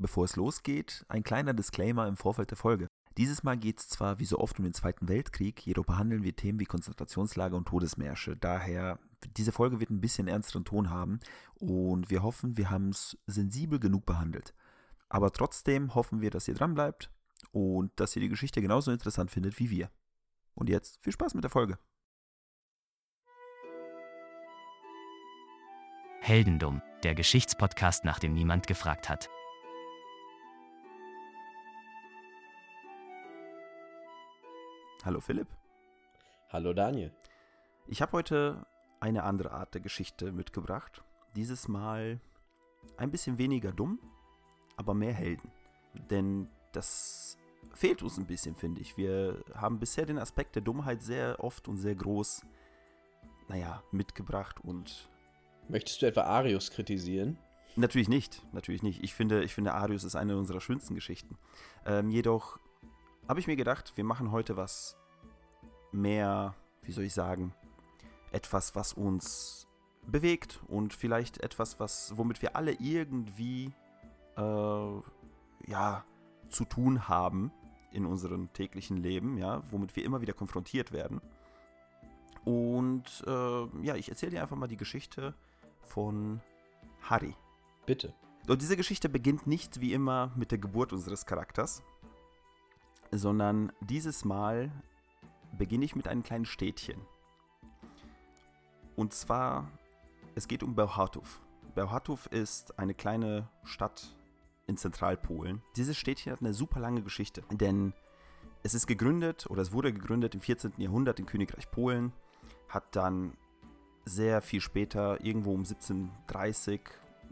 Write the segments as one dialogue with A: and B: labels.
A: Bevor es losgeht, ein kleiner Disclaimer im Vorfeld der Folge. Dieses Mal geht es zwar wie so oft um den Zweiten Weltkrieg, jedoch behandeln wir Themen wie Konzentrationslager und Todesmärsche. Daher, diese Folge wird ein bisschen ernsteren Ton haben und wir hoffen, wir haben es sensibel genug behandelt. Aber trotzdem hoffen wir, dass ihr dran bleibt und dass ihr die Geschichte genauso interessant findet wie wir. Und jetzt viel Spaß mit der Folge.
B: Heldendum, der Geschichtspodcast, nach dem niemand gefragt hat.
A: Hallo Philipp.
C: Hallo Daniel.
A: Ich habe heute eine andere Art der Geschichte mitgebracht. Dieses Mal ein bisschen weniger dumm, aber mehr Helden. Denn das fehlt uns ein bisschen, finde ich. Wir haben bisher den Aspekt der Dummheit sehr oft und sehr groß, naja, mitgebracht und.
C: Möchtest du etwa Arius kritisieren?
A: Natürlich nicht, natürlich nicht. Ich finde, ich finde Arius ist eine unserer schönsten Geschichten. Ähm, jedoch habe ich mir gedacht, wir machen heute was mehr, wie soll ich sagen, etwas, was uns bewegt und vielleicht etwas, was, womit wir alle irgendwie äh, ja, zu tun haben in unserem täglichen Leben, ja, womit wir immer wieder konfrontiert werden. Und äh, ja, ich erzähle dir einfach mal die Geschichte von Harry.
C: Bitte.
A: Und diese Geschichte beginnt nicht wie immer mit der Geburt unseres Charakters, sondern dieses Mal beginne ich mit einem kleinen Städtchen. Und zwar, es geht um Bełchatów. Bełchatów ist eine kleine Stadt in Zentralpolen. Dieses Städtchen hat eine super lange Geschichte, denn es ist gegründet oder es wurde gegründet im 14. Jahrhundert im Königreich Polen, hat dann sehr viel später, irgendwo um 1730,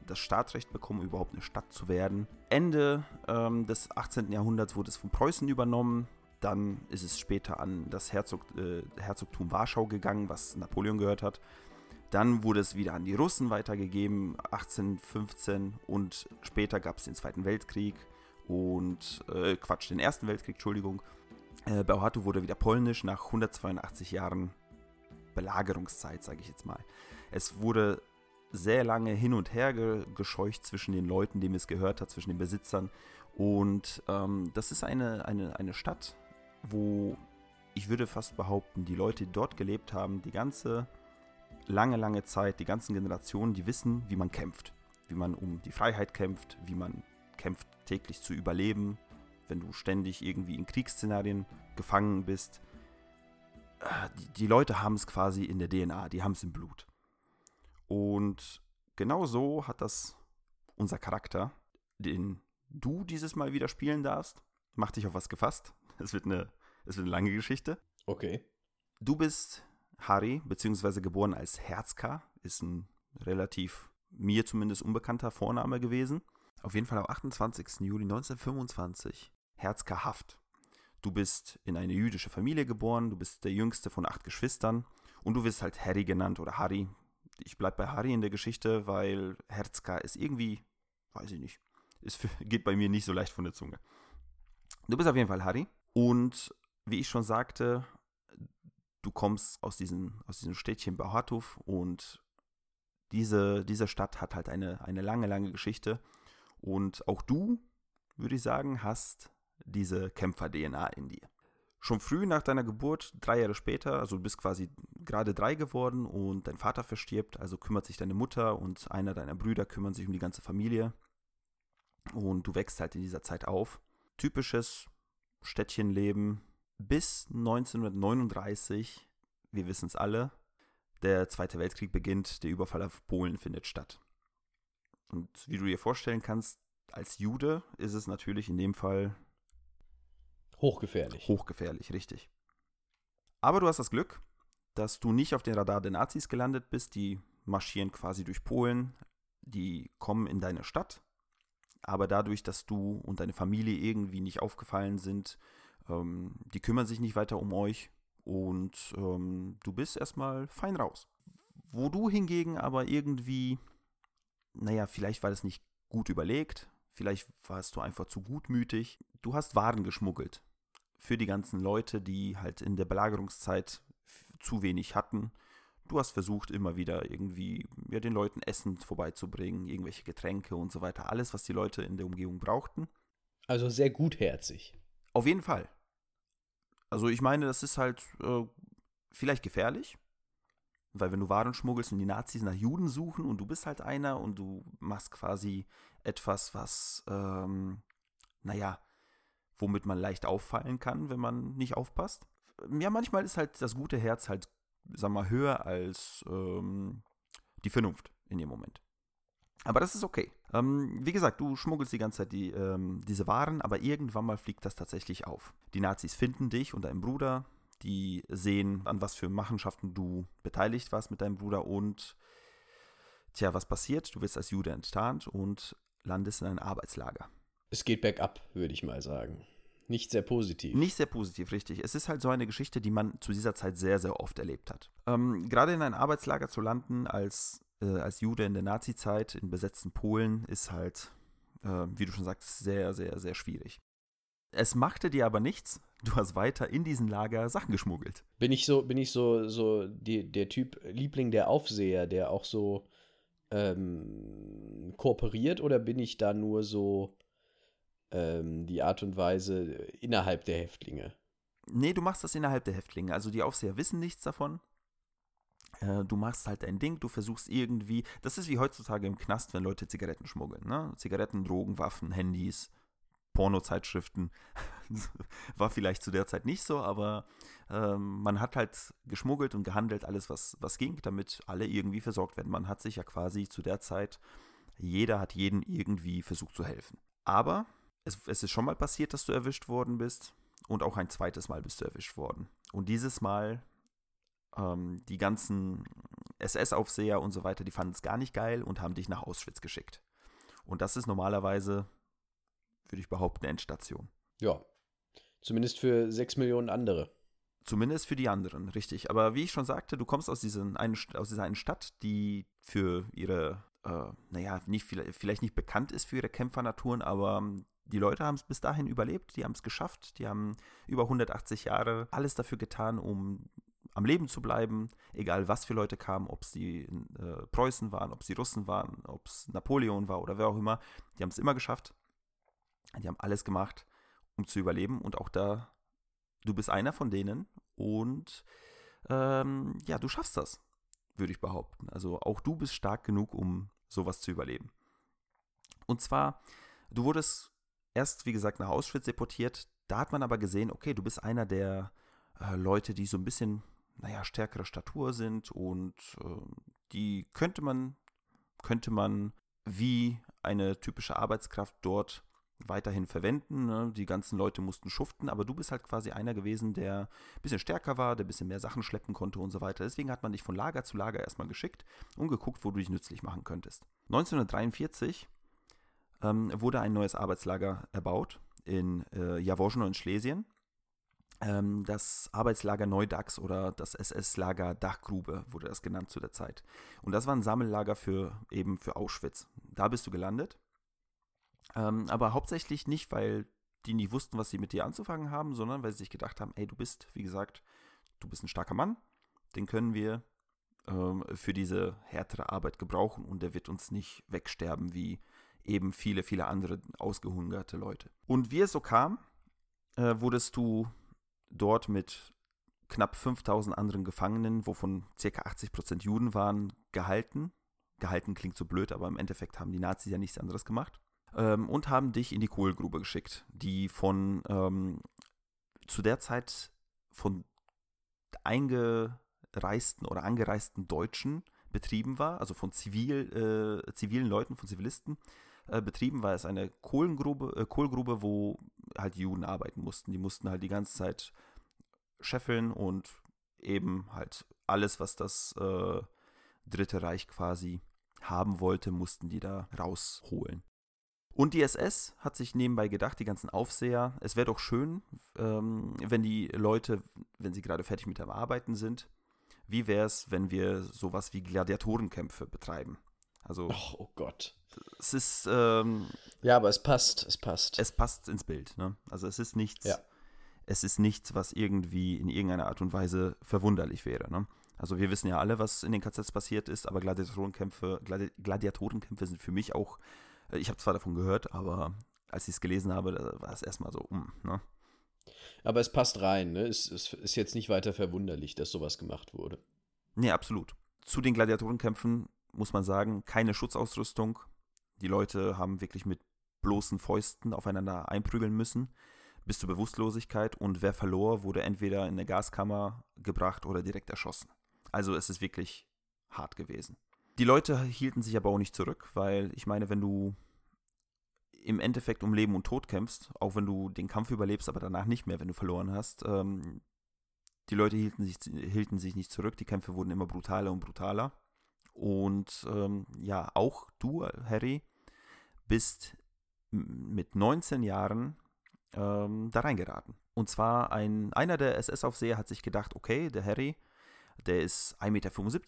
A: das Staatsrecht bekommen, überhaupt eine Stadt zu werden. Ende ähm, des 18. Jahrhunderts wurde es von Preußen übernommen. Dann ist es später an das Herzog, äh, Herzogtum Warschau gegangen, was Napoleon gehört hat. Dann wurde es wieder an die Russen weitergegeben, 1815 und später gab es den Zweiten Weltkrieg und, äh, Quatsch, den Ersten Weltkrieg, Entschuldigung. Äh, Bełchatów wurde wieder polnisch nach 182 Jahren Belagerungszeit, sage ich jetzt mal. Es wurde sehr lange hin und her ge gescheucht zwischen den Leuten, dem es gehört hat, zwischen den Besitzern. Und ähm, das ist eine, eine, eine Stadt, wo ich würde fast behaupten, die Leute, die dort gelebt haben, die ganze lange, lange Zeit, die ganzen Generationen, die wissen, wie man kämpft. Wie man um die Freiheit kämpft, wie man kämpft, täglich zu überleben, wenn du ständig irgendwie in Kriegsszenarien gefangen bist. Äh, die, die Leute haben es quasi in der DNA, die haben es im Blut. Und genau so hat das unser Charakter, den du dieses Mal wieder spielen darfst. Mach dich auf was gefasst. Es wird eine, es wird eine lange Geschichte.
C: Okay.
A: Du bist Harry, beziehungsweise geboren als Herzka, ist ein relativ mir zumindest unbekannter Vorname gewesen. Auf jeden Fall am 28. Juli 1925 Herzka Haft. Du bist in eine jüdische Familie geboren, du bist der jüngste von acht Geschwistern und du wirst halt Harry genannt oder Harry. Ich bleib bei Harry in der Geschichte, weil Herzka ist irgendwie, weiß ich nicht, ist geht bei mir nicht so leicht von der Zunge. Du bist auf jeden Fall Harry und wie ich schon sagte, du kommst aus diesem, aus diesem Städtchen Bełchatów und diese, diese Stadt hat halt eine, eine lange, lange Geschichte und auch du, würde ich sagen, hast diese Kämpfer-DNA in dir. Schon früh nach deiner Geburt, drei Jahre später, also du bist quasi gerade drei geworden und dein Vater verstirbt, also kümmert sich deine Mutter und einer deiner Brüder kümmern sich um die ganze Familie und du wächst halt in dieser Zeit auf. Typisches Städtchenleben bis 1939, wir wissen es alle, der Zweite Weltkrieg beginnt, der Überfall auf Polen findet statt. Und wie du dir vorstellen kannst, als Jude ist es natürlich in dem Fall
C: Hochgefährlich.
A: Hochgefährlich, richtig. Aber du hast das Glück, dass du nicht auf den Radar der Nazis gelandet bist. Die marschieren quasi durch Polen, die kommen in deine Stadt. Aber dadurch, dass du und deine Familie irgendwie nicht aufgefallen sind, ähm, die kümmern sich nicht weiter um euch und ähm, du bist erstmal fein raus. Wo du hingegen aber irgendwie, naja, vielleicht war das nicht gut überlegt, vielleicht warst du einfach zu gutmütig. Du hast Waren geschmuggelt für die ganzen Leute, die halt in der Belagerungszeit zu wenig hatten. Du hast versucht, immer wieder irgendwie ja, den Leuten Essen vorbeizubringen, irgendwelche Getränke und so weiter. Alles, was die Leute in der Umgebung brauchten.
C: Also sehr gutherzig.
A: Auf jeden Fall. Also ich meine, das ist halt äh, vielleicht gefährlich, weil wenn du Waren schmuggelst und die Nazis nach Juden suchen und du bist halt einer und du machst quasi etwas, was, ähm, naja, womit man leicht auffallen kann, wenn man nicht aufpasst. Ja, manchmal ist halt das gute Herz halt, sag mal, höher als ähm, die Vernunft in dem Moment. Aber das ist okay. Ähm, wie gesagt, du schmuggelst die ganze Zeit die, ähm, diese Waren, aber irgendwann mal fliegt das tatsächlich auf. Die Nazis finden dich und deinen Bruder, die sehen, an was für Machenschaften du beteiligt warst mit deinem Bruder und tja, was passiert? Du wirst als Jude enttarnt und landest in ein Arbeitslager.
C: Es geht bergab, würde ich mal sagen. Nicht sehr positiv.
A: Nicht sehr positiv, richtig. Es ist halt so eine Geschichte, die man zu dieser Zeit sehr, sehr oft erlebt hat. Ähm, gerade in ein Arbeitslager zu landen als, äh, als Jude in der Nazizeit in besetzten Polen ist halt, äh, wie du schon sagst, sehr, sehr, sehr schwierig. Es machte dir aber nichts. Du hast weiter in diesem Lager Sachen geschmuggelt.
C: Bin ich so, bin ich so, so die, der Typ Liebling der Aufseher, der auch so ähm, kooperiert oder bin ich da nur so ähm, die Art und Weise innerhalb der Häftlinge?
A: Nee, du machst das innerhalb der Häftlinge. Also die Aufseher wissen nichts davon. Äh, du machst halt dein Ding, du versuchst irgendwie, das ist wie heutzutage im Knast, wenn Leute Zigaretten schmuggeln. Ne? Zigaretten, Drogen, Waffen, Handys, Pornozeitschriften. War vielleicht zu der Zeit nicht so, aber ähm, man hat halt geschmuggelt und gehandelt, alles was, was ging, damit alle irgendwie versorgt werden. Man hat sich ja quasi zu der Zeit, jeder hat jeden irgendwie versucht zu helfen. Aber es, es ist schon mal passiert, dass du erwischt worden bist und auch ein zweites Mal bist du erwischt worden. Und dieses Mal ähm, die ganzen SS-Aufseher und so weiter, die fanden es gar nicht geil und haben dich nach Auschwitz geschickt. Und das ist normalerweise, würde ich behaupten, Endstation.
C: Ja. Zumindest für sechs Millionen andere.
A: Zumindest für die anderen, richtig. Aber wie ich schon sagte, du kommst aus, diesen, einen, aus dieser einen Stadt, die für ihre, äh, naja, nicht, vielleicht nicht bekannt ist für ihre Kämpfernaturen, aber die Leute haben es bis dahin überlebt, die haben es geschafft, die haben über 180 Jahre alles dafür getan, um am Leben zu bleiben, egal was für Leute kamen, ob es die äh, Preußen waren, ob es die Russen waren, ob es Napoleon war oder wer auch immer, die haben es immer geschafft. Die haben alles gemacht, um zu überleben und auch da, du bist einer von denen und ähm, ja, du schaffst das, würde ich behaupten. Also auch du bist stark genug, um sowas zu überleben. Und zwar, du wurdest erst, wie gesagt, nach Auschwitz deportiert. Da hat man aber gesehen, okay, du bist einer der äh, Leute, die so ein bisschen, naja, stärkere Statur sind und äh, die könnte man, könnte man wie eine typische Arbeitskraft dort weiterhin verwenden. Ne? Die ganzen Leute mussten schuften, aber du bist halt quasi einer gewesen, der ein bisschen stärker war, der ein bisschen mehr Sachen schleppen konnte und so weiter. Deswegen hat man dich von Lager zu Lager erstmal geschickt und geguckt, wo du dich nützlich machen könntest. 1943 ähm, wurde ein neues Arbeitslager erbaut in äh, Jaworzno in Schlesien. Ähm, das Arbeitslager Neudax oder das SS-Lager Dachgrube wurde das genannt zu der Zeit. Und das war ein Sammellager für eben für Auschwitz. Da bist du gelandet. Ähm, aber hauptsächlich nicht, weil die nicht wussten, was sie mit dir anzufangen haben, sondern weil sie sich gedacht haben, ey, du bist, wie gesagt, du bist ein starker Mann, den können wir ähm, für diese härtere Arbeit gebrauchen und der wird uns nicht wegsterben wie eben viele, viele andere ausgehungerte Leute. Und wie es so kam, äh, wurdest du dort mit knapp 5000 anderen Gefangenen, wovon ca. 80% Juden waren, gehalten. Gehalten klingt so blöd, aber im Endeffekt haben die Nazis ja nichts anderes gemacht. Ähm, und haben dich in die Kohlgrube geschickt, die von ähm, zu der Zeit von eingereisten oder angereisten Deutschen betrieben war, also von zivil, äh, zivilen Leuten, von Zivilisten äh, betrieben war. Es eine Kohlengrube, äh, Kohlgrube, wo halt Juden arbeiten mussten. Die mussten halt die ganze Zeit scheffeln und eben halt alles, was das äh, Dritte Reich quasi haben wollte, mussten die da rausholen. Und die SS hat sich nebenbei gedacht, die ganzen Aufseher, es wäre doch schön, ähm, wenn die Leute, wenn sie gerade fertig mit dem Arbeiten sind, wie wäre es, wenn wir sowas wie Gladiatorenkämpfe betreiben? Also,
C: oh, oh Gott.
A: Es ist. Ähm,
C: ja, aber es passt, es passt.
A: Es passt ins Bild. Ne? Also es ist nichts.
C: Ja.
A: Es ist nichts, was irgendwie in irgendeiner Art und Weise verwunderlich wäre. Ne? Also wir wissen ja alle, was in den KZs passiert ist, aber Gladiatorenkämpfe, Gladi Gladiatorenkämpfe sind für mich auch, äh, ich habe zwar davon gehört, aber als ich es gelesen habe, war es erstmal so, um, ne?
C: Aber es passt rein, ne? Es, es ist jetzt nicht weiter verwunderlich, dass sowas gemacht wurde.
A: Nee, absolut. Zu den Gladiatorenkämpfen muss man sagen, keine Schutzausrüstung. Die Leute haben wirklich mit bloßen Fäusten aufeinander einprügeln müssen bis zur Bewusstlosigkeit und wer verlor, wurde entweder in eine Gaskammer gebracht oder direkt erschossen. Also es ist wirklich hart gewesen. Die Leute hielten sich aber auch nicht zurück, weil ich meine, wenn du im Endeffekt um Leben und Tod kämpfst, auch wenn du den Kampf überlebst, aber danach nicht mehr, wenn du verloren hast, ähm, die Leute hielten sich, hielten sich nicht zurück, die Kämpfe wurden immer brutaler und brutaler. Und ähm, ja, auch du, Harry, bist mit 19 Jahren ähm, da reingeraten. Und zwar ein, einer der SS-Aufseher hat sich gedacht, okay, der Harry, der ist 1,75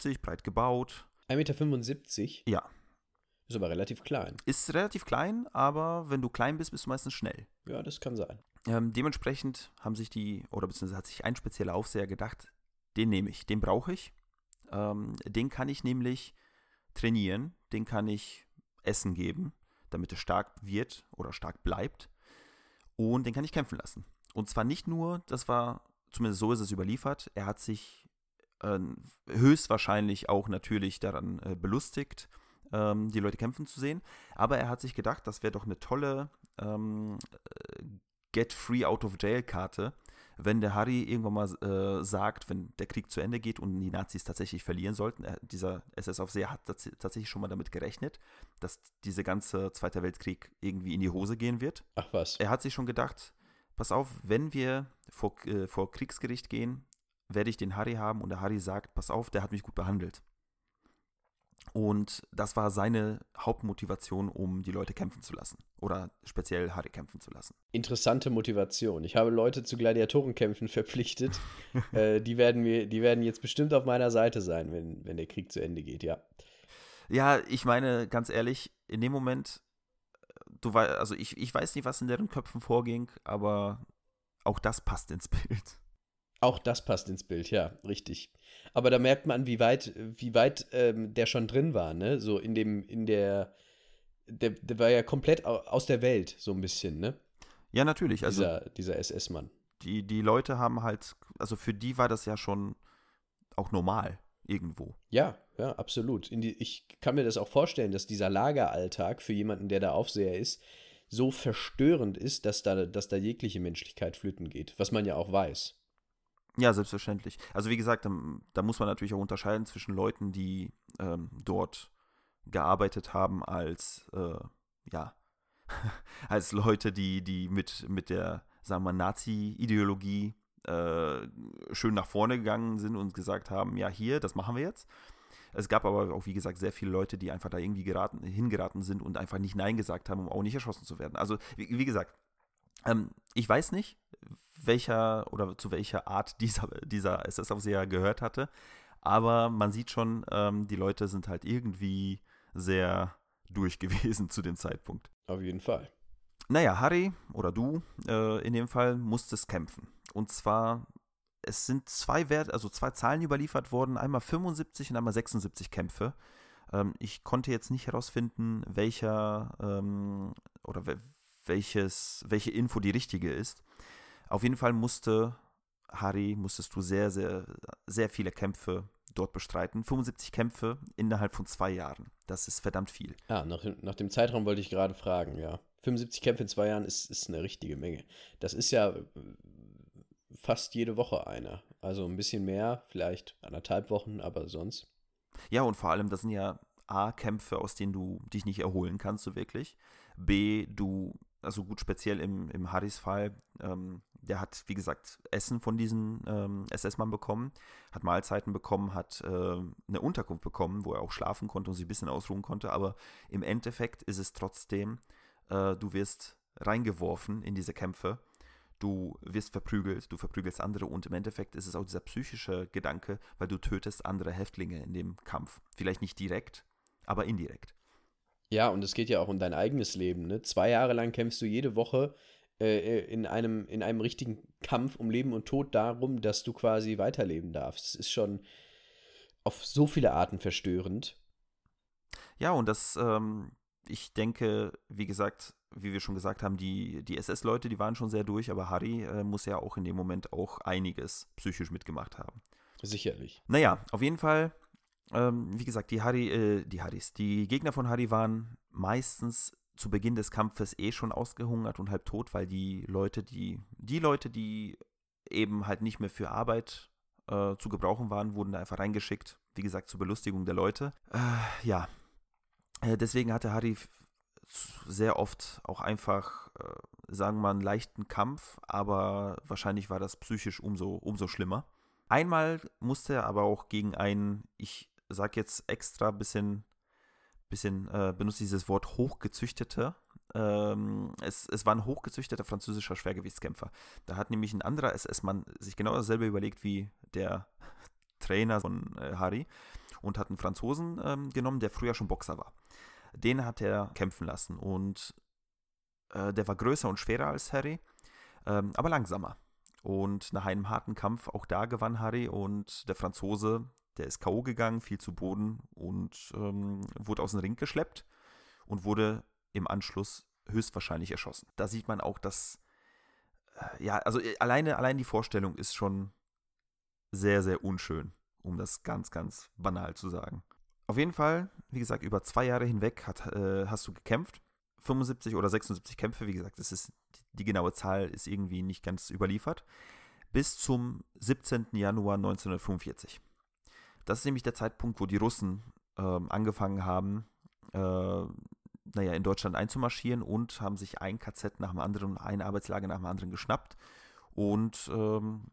A: Meter breit gebaut.
C: 1,75 Meter?
A: Ja.
C: Ist aber relativ klein.
A: Ist relativ klein, aber wenn du klein bist, bist du meistens schnell.
C: Ja, das kann sein.
A: Ähm, dementsprechend haben sich die, oder beziehungsweise hat sich ein spezieller Aufseher gedacht, den nehme ich, den brauche ich. Ähm, den kann ich nämlich trainieren, den kann ich Essen geben, damit er stark wird oder stark bleibt. Und den kann ich kämpfen lassen. Und zwar nicht nur, das war, zumindest so ist es überliefert, er hat sich äh, höchstwahrscheinlich auch natürlich daran äh, belustigt, ähm, die Leute kämpfen zu sehen, aber er hat sich gedacht, das wäre doch eine tolle ähm, äh, Get Free Out of Jail Karte, wenn der Harry irgendwann mal äh, sagt, wenn der Krieg zu Ende geht und die Nazis tatsächlich verlieren sollten, er, dieser SS-Aufseher hat tatsächlich schon mal damit gerechnet, dass dieser ganze Zweite Weltkrieg irgendwie in die Hose gehen wird.
C: Ach was.
A: Er hat sich schon gedacht, pass auf, wenn wir vor, äh, vor Kriegsgericht gehen, werde ich den Harry haben und der Harry sagt, pass auf, der hat mich gut behandelt. Und das war seine Hauptmotivation, um die Leute kämpfen zu lassen. Oder speziell Harry kämpfen zu lassen.
C: Interessante Motivation. Ich habe Leute zu Gladiatorenkämpfen verpflichtet. äh, die, werden mir, die werden jetzt bestimmt auf meiner Seite sein, wenn, wenn der Krieg zu Ende geht, ja.
A: Ja, ich meine, ganz ehrlich, in dem Moment, du weißt, also ich, ich weiß nicht, was in deren Köpfen vorging, aber auch das passt ins Bild.
C: Auch das passt ins Bild, ja, richtig. Aber da merkt man, wie weit, wie weit ähm, der schon drin war, ne? So in dem, in der, der, der war ja komplett aus der Welt, so ein bisschen, ne?
A: Ja, natürlich.
C: Also dieser, dieser SS-Mann.
A: Die, die Leute haben halt, also für die war das ja schon auch normal irgendwo.
C: Ja, ja, absolut. Die, ich kann mir das auch vorstellen, dass dieser Lageralltag für jemanden, der da Aufseher ist, so verstörend ist, dass da, dass da jegliche Menschlichkeit flöten geht, was man ja auch weiß.
A: Ja, selbstverständlich. Also wie gesagt, da, da muss man natürlich auch unterscheiden zwischen Leuten, die ähm, dort gearbeitet haben als, äh, ja, als Leute, die, die mit, mit der, sagen wir, Nazi-Ideologie äh, schön nach vorne gegangen sind und gesagt haben, ja, hier, das machen wir jetzt. Es gab aber auch, wie gesagt, sehr viele Leute, die einfach da irgendwie geraten, hingeraten sind und einfach nicht Nein gesagt haben, um auch nicht erschossen zu werden. Also, wie, wie gesagt, ähm, ich weiß nicht, welcher oder zu welcher Art dieser, dieser SS-Aufseher gehört hatte. Aber man sieht schon, ähm, die Leute sind halt irgendwie sehr durch gewesen zu dem Zeitpunkt.
C: Auf jeden Fall.
A: Naja, Harry oder du äh, in dem Fall musstest kämpfen. Und zwar, es sind zwei Werte, also zwei Zahlen überliefert worden, einmal 75 und einmal 76 Kämpfe. Ähm, ich konnte jetzt nicht herausfinden, welcher ähm, oder welches, welche Info die richtige ist. Auf jeden Fall musste Harry, musstest du sehr, sehr, sehr viele Kämpfe dort bestreiten. 75 Kämpfe innerhalb von zwei Jahren. Das ist verdammt viel.
C: Ja, nach, nach dem Zeitraum wollte ich gerade fragen, ja. 75 Kämpfe in zwei Jahren ist, ist eine richtige Menge. Das ist ja äh, fast jede Woche einer. Also ein bisschen mehr, vielleicht anderthalb Wochen, aber sonst.
A: Ja, und vor allem, das sind ja A, Kämpfe, aus denen du dich nicht erholen kannst, so wirklich. B, du, also gut, speziell im, im Harrys Fall, ähm, der hat, wie gesagt, Essen von diesem ähm, SS-Mann bekommen, hat Mahlzeiten bekommen, hat äh, eine Unterkunft bekommen, wo er auch schlafen konnte und sich ein bisschen ausruhen konnte. Aber im Endeffekt ist es trotzdem, äh, du wirst reingeworfen in diese Kämpfe, du wirst verprügelt, du verprügelst andere und im Endeffekt ist es auch dieser psychische Gedanke, weil du tötest andere Häftlinge in dem Kampf. Vielleicht nicht direkt, aber indirekt.
C: Ja, und es geht ja auch um dein eigenes Leben. Ne? Zwei Jahre lang kämpfst du jede Woche äh, äh, in, einem, in einem richtigen Kampf um Leben und Tod darum, dass du quasi weiterleben darfst. Das ist schon, auf so viele Arten verstörend.
A: Ja, und das, ähm, ich denke, wie gesagt, wie wir schon gesagt haben, die, die SS-Leute, die waren schon sehr durch, aber Harry äh, muss ja auch in dem Moment auch einiges psychisch mitgemacht haben.
C: Sicherlich.
A: Naja, auf jeden Fall, ähm, wie gesagt, die Harry, äh, die Harrys, die Gegner von Harry waren meistens zu Beginn des Kampfes eh schon ausgehungert und halb tot, weil die Leute, die, die Leute, die eben halt nicht mehr für Arbeit äh, zu gebrauchen waren, wurden da einfach reingeschickt. Wie gesagt, zur Belustigung der Leute. Äh, ja. Äh, deswegen hatte Harry sehr oft auch einfach, äh, sagen wir mal, einen leichten Kampf, aber wahrscheinlich war das psychisch umso, umso schlimmer. Einmal musste er aber auch gegen einen, ich sag jetzt extra ein bisschen, bisschen äh, benutze dieses Wort hochgezüchtete. Ähm, es, es war ein hochgezüchteter französischer Schwergewichtskämpfer. Da hat nämlich ein anderer SS-Mann sich genau dasselbe überlegt wie der Trainer von äh, Harry und hat einen Franzosen ähm, genommen, der früher schon Boxer war. Den hat er kämpfen lassen und äh, der war größer und schwerer als Harry, ähm, aber langsamer. Und nach einem harten Kampf, auch da gewann Harry und der Franzose, der ist K.O. gegangen, fiel zu Boden und ähm, wurde aus dem Ring geschleppt und wurde im Anschluss höchstwahrscheinlich erschossen. Da sieht man auch, dass, äh, ja, also äh, alleine, allein die Vorstellung ist schon sehr, sehr unschön, um das ganz, ganz banal zu sagen. Auf jeden Fall, wie gesagt, über zwei Jahre hinweg hat, äh, hast du gekämpft. 75 oder 76 Kämpfe, wie gesagt, das ist, die genaue Zahl ist irgendwie nicht ganz überliefert. Bis zum 17. Januar 1945. Das ist nämlich der Zeitpunkt, wo die Russen äh, angefangen haben, äh, naja, in Deutschland einzumarschieren und haben sich ein KZ nach dem anderen, ein Arbeitslager nach dem anderen geschnappt. Und ähm,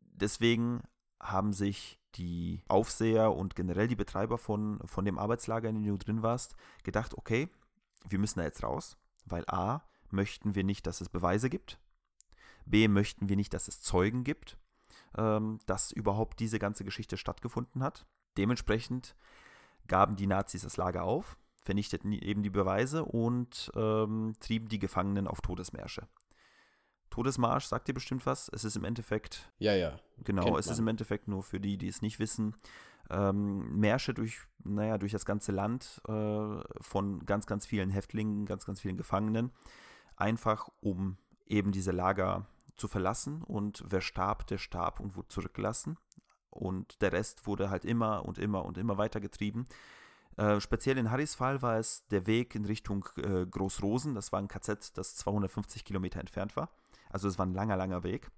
A: deswegen haben sich die Aufseher und generell die Betreiber von, von dem Arbeitslager, in dem du drin warst, gedacht, okay, wir müssen da jetzt raus, weil a, möchten wir nicht, dass es Beweise gibt, b, möchten wir nicht, dass es Zeugen gibt, ähm, dass überhaupt diese ganze Geschichte stattgefunden hat. Dementsprechend gaben die Nazis das Lager auf, vernichteten eben die Beweise und ähm, trieben die Gefangenen auf Todesmärsche. Todesmarsch sagt dir bestimmt was. Es ist im Endeffekt.
C: Ja, ja.
A: Genau, es ist im Endeffekt nur für die, die es nicht wissen. Ähm, Märsche durch, naja, durch das ganze Land äh, von ganz, ganz vielen Häftlingen, ganz, ganz vielen Gefangenen. Einfach um eben diese Lager zu verlassen. Und wer starb, der starb und wurde zurückgelassen. Und der Rest wurde halt immer und immer und immer weiter getrieben. Äh, speziell in Harrys Fall war es der Weg in Richtung äh, Großrosen. Das war ein KZ, das 250 Kilometer entfernt war. Also es war ein langer, langer Weg.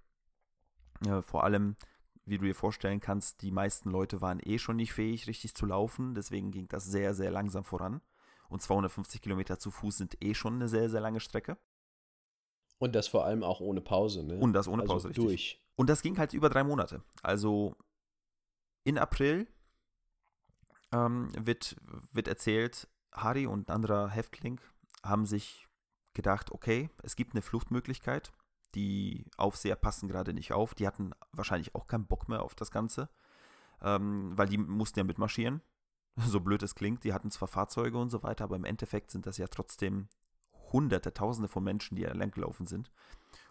A: Äh, vor allem, wie du dir vorstellen kannst, die meisten Leute waren eh schon nicht fähig, richtig zu laufen. Deswegen ging das sehr, sehr langsam voran. Und 250 Kilometer zu Fuß sind eh schon eine sehr, sehr lange Strecke.
C: Und das vor allem auch ohne Pause, ne?
A: Und das ohne Pause,
C: also richtig. Durch.
A: Und das ging halt über drei Monate. Also in April ähm, wird, wird erzählt, Harry und ein anderer Häftling haben sich gedacht, okay, es gibt eine Fluchtmöglichkeit die Aufseher passen gerade nicht auf. Die hatten wahrscheinlich auch keinen Bock mehr auf das Ganze, ähm, weil die mussten ja mitmarschieren. So blöd es klingt, die hatten zwar Fahrzeuge und so weiter, aber im Endeffekt sind das ja trotzdem Hunderte, Tausende von Menschen, die lang gelaufen sind.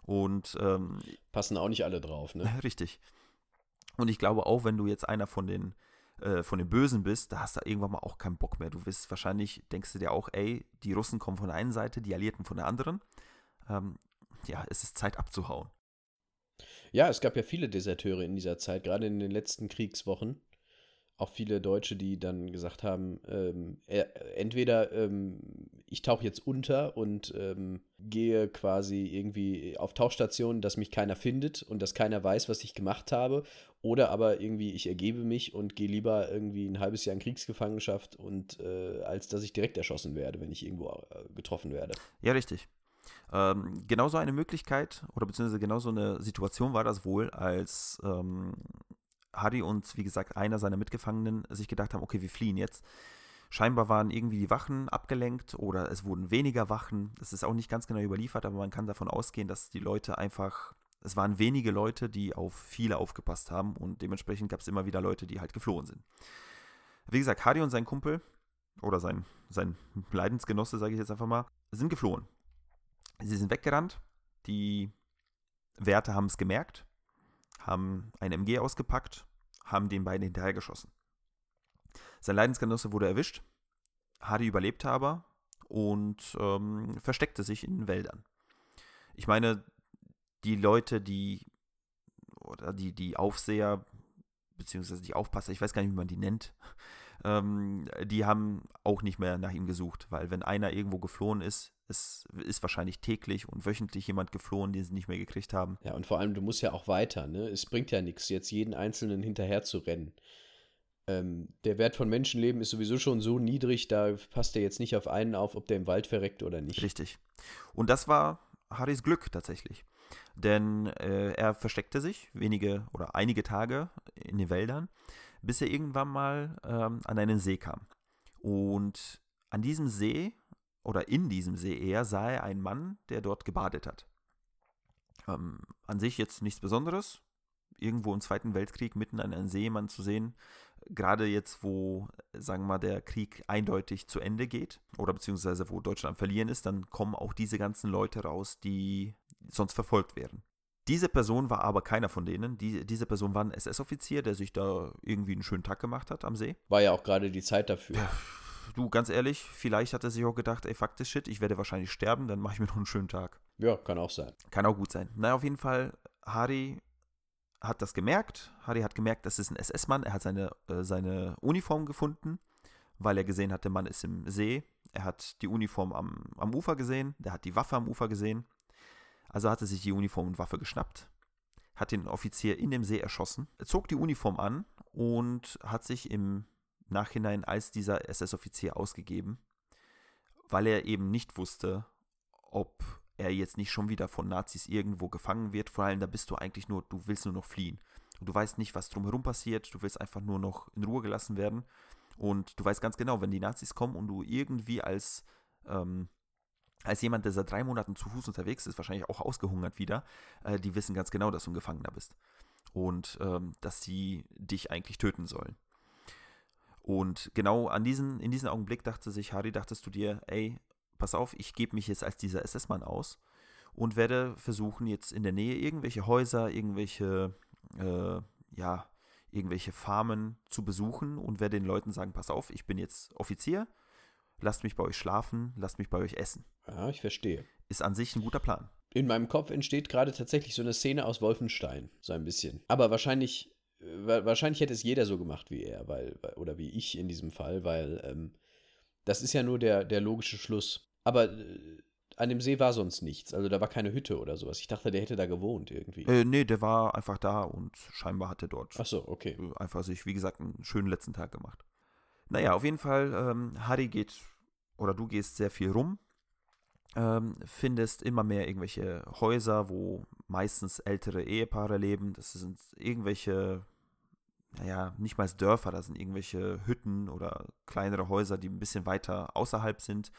A: Und ähm,
C: passen auch nicht alle drauf, ne?
A: Richtig. Und ich glaube auch, wenn du jetzt einer von den äh, von den Bösen bist, da hast du irgendwann mal auch keinen Bock mehr. Du wirst wahrscheinlich, denkst du dir auch, ey, die Russen kommen von der einen Seite, die Alliierten von der anderen. Ähm, ja, es ist Zeit abzuhauen.
C: Ja, es gab ja viele Deserteure in dieser Zeit, gerade in den letzten Kriegswochen. Auch viele Deutsche, die dann gesagt haben, ähm, entweder ähm, ich tauche jetzt unter und ähm, gehe quasi irgendwie auf Tauchstationen, dass mich keiner findet und dass keiner weiß, was ich gemacht habe, oder aber irgendwie ich ergebe mich und gehe lieber irgendwie ein halbes Jahr in Kriegsgefangenschaft und äh, als dass ich direkt erschossen werde, wenn ich irgendwo äh, getroffen werde.
A: Ja, richtig. Ähm, genauso eine Möglichkeit oder beziehungsweise genauso eine Situation war das wohl, als ähm, Harry und wie gesagt einer seiner Mitgefangenen sich gedacht haben, okay, wir fliehen jetzt. Scheinbar waren irgendwie die Wachen abgelenkt oder es wurden weniger Wachen. Das ist auch nicht ganz genau überliefert, aber man kann davon ausgehen, dass die Leute einfach, es waren wenige Leute, die auf viele aufgepasst haben und dementsprechend gab es immer wieder Leute, die halt geflohen sind. Wie gesagt, Harry und sein Kumpel oder sein, sein Leidensgenosse, sage ich jetzt einfach mal, sind geflohen. Sie sind weggerannt. Die Wärter haben es gemerkt, haben ein MG ausgepackt, haben den beiden hinterhergeschossen. Sein Leidensgenosse wurde erwischt, Hardy überlebte aber und ähm, versteckte sich in Wäldern. Ich meine, die Leute, die oder die, die Aufseher, beziehungsweise die Aufpasser, ich weiß gar nicht, wie man die nennt, ähm, die haben auch nicht mehr nach ihm gesucht, weil wenn einer irgendwo geflohen ist, es ist wahrscheinlich täglich und wöchentlich jemand geflohen, den sie nicht mehr gekriegt haben.
C: Ja, und vor allem, du musst ja auch weiter, ne? Es bringt ja nichts, jetzt jeden Einzelnen hinterher zu rennen. Ähm, der Wert von Menschenleben ist sowieso schon so niedrig, da passt er jetzt nicht auf einen auf, ob der im Wald verreckt oder nicht.
A: Richtig. Und das war Harrys Glück tatsächlich. Denn äh, er versteckte sich wenige oder einige Tage in den Wäldern, bis er irgendwann mal ähm, an einen See kam. Und an diesem See oder in diesem See eher, sah er einen Mann, der dort gebadet hat. Ähm, an sich jetzt nichts Besonderes, irgendwo im Zweiten Weltkrieg mitten an einem See jemanden zu sehen, gerade jetzt, wo, sagen wir mal, der Krieg eindeutig zu Ende geht oder beziehungsweise wo Deutschland verlieren ist, dann kommen auch diese ganzen Leute raus, die sonst verfolgt werden. Diese Person war aber keiner von denen. Die, diese Person war ein SS-Offizier, der sich da irgendwie einen schönen Tag gemacht hat am See.
C: War ja auch gerade die Zeit dafür.
A: Du, ganz ehrlich, vielleicht hat er sich auch gedacht, ey, fuck this shit, ich werde wahrscheinlich sterben, dann mache ich mir noch einen schönen Tag.
C: Ja, kann auch sein.
A: Kann auch gut sein. Na, auf jeden Fall, Harry hat das gemerkt. Harry hat gemerkt, das ist ein SS-Mann. Er hat seine, äh, seine Uniform gefunden, weil er gesehen hat, der Mann ist im See. Er hat die Uniform am, am Ufer gesehen, der hat die Waffe am Ufer gesehen. Also hat er sich die Uniform und Waffe geschnappt, hat den Offizier in dem See erschossen, zog die Uniform an und hat sich im Nachhinein als dieser SS-Offizier ausgegeben, weil er eben nicht wusste, ob er jetzt nicht schon wieder von Nazis irgendwo gefangen wird. Vor allem, da bist du eigentlich nur, du willst nur noch fliehen. Und du weißt nicht, was drumherum passiert. Du willst einfach nur noch in Ruhe gelassen werden. Und du weißt ganz genau, wenn die Nazis kommen und du irgendwie als, ähm, als jemand, der seit drei Monaten zu Fuß unterwegs ist, wahrscheinlich auch ausgehungert wieder, äh, die wissen ganz genau, dass du ein Gefangener bist. Und ähm, dass sie dich eigentlich töten sollen. Und genau an diesen, in diesem Augenblick dachte sich Harry, dachtest du dir, ey, pass auf, ich gebe mich jetzt als dieser SS-Mann aus und werde versuchen, jetzt in der Nähe irgendwelche Häuser, irgendwelche, äh, ja, irgendwelche Farmen zu besuchen und werde den Leuten sagen, pass auf, ich bin jetzt Offizier, lasst mich bei euch schlafen, lasst mich bei euch essen.
C: Ja, ich verstehe.
A: Ist an sich ein guter Plan.
C: In meinem Kopf entsteht gerade tatsächlich so eine Szene aus Wolfenstein, so ein bisschen. Aber wahrscheinlich wahrscheinlich hätte es jeder so gemacht wie er, weil, oder wie ich in diesem Fall, weil ähm, das ist ja nur der, der logische Schluss. Aber äh, an dem See war sonst nichts. Also da war keine Hütte oder sowas. Ich dachte, der hätte da gewohnt irgendwie.
A: Äh, nee, der war einfach da und scheinbar hatte dort.
C: Ach so, okay.
A: Äh, einfach sich, wie gesagt, einen schönen letzten Tag gemacht. Naja, auf jeden Fall, ähm, Harry geht, oder du gehst sehr viel rum, ähm, findest immer mehr irgendwelche Häuser, wo meistens ältere Ehepaare leben. Das sind irgendwelche naja, nicht mal Dörfer, das sind irgendwelche Hütten oder kleinere Häuser, die ein bisschen weiter außerhalb sind,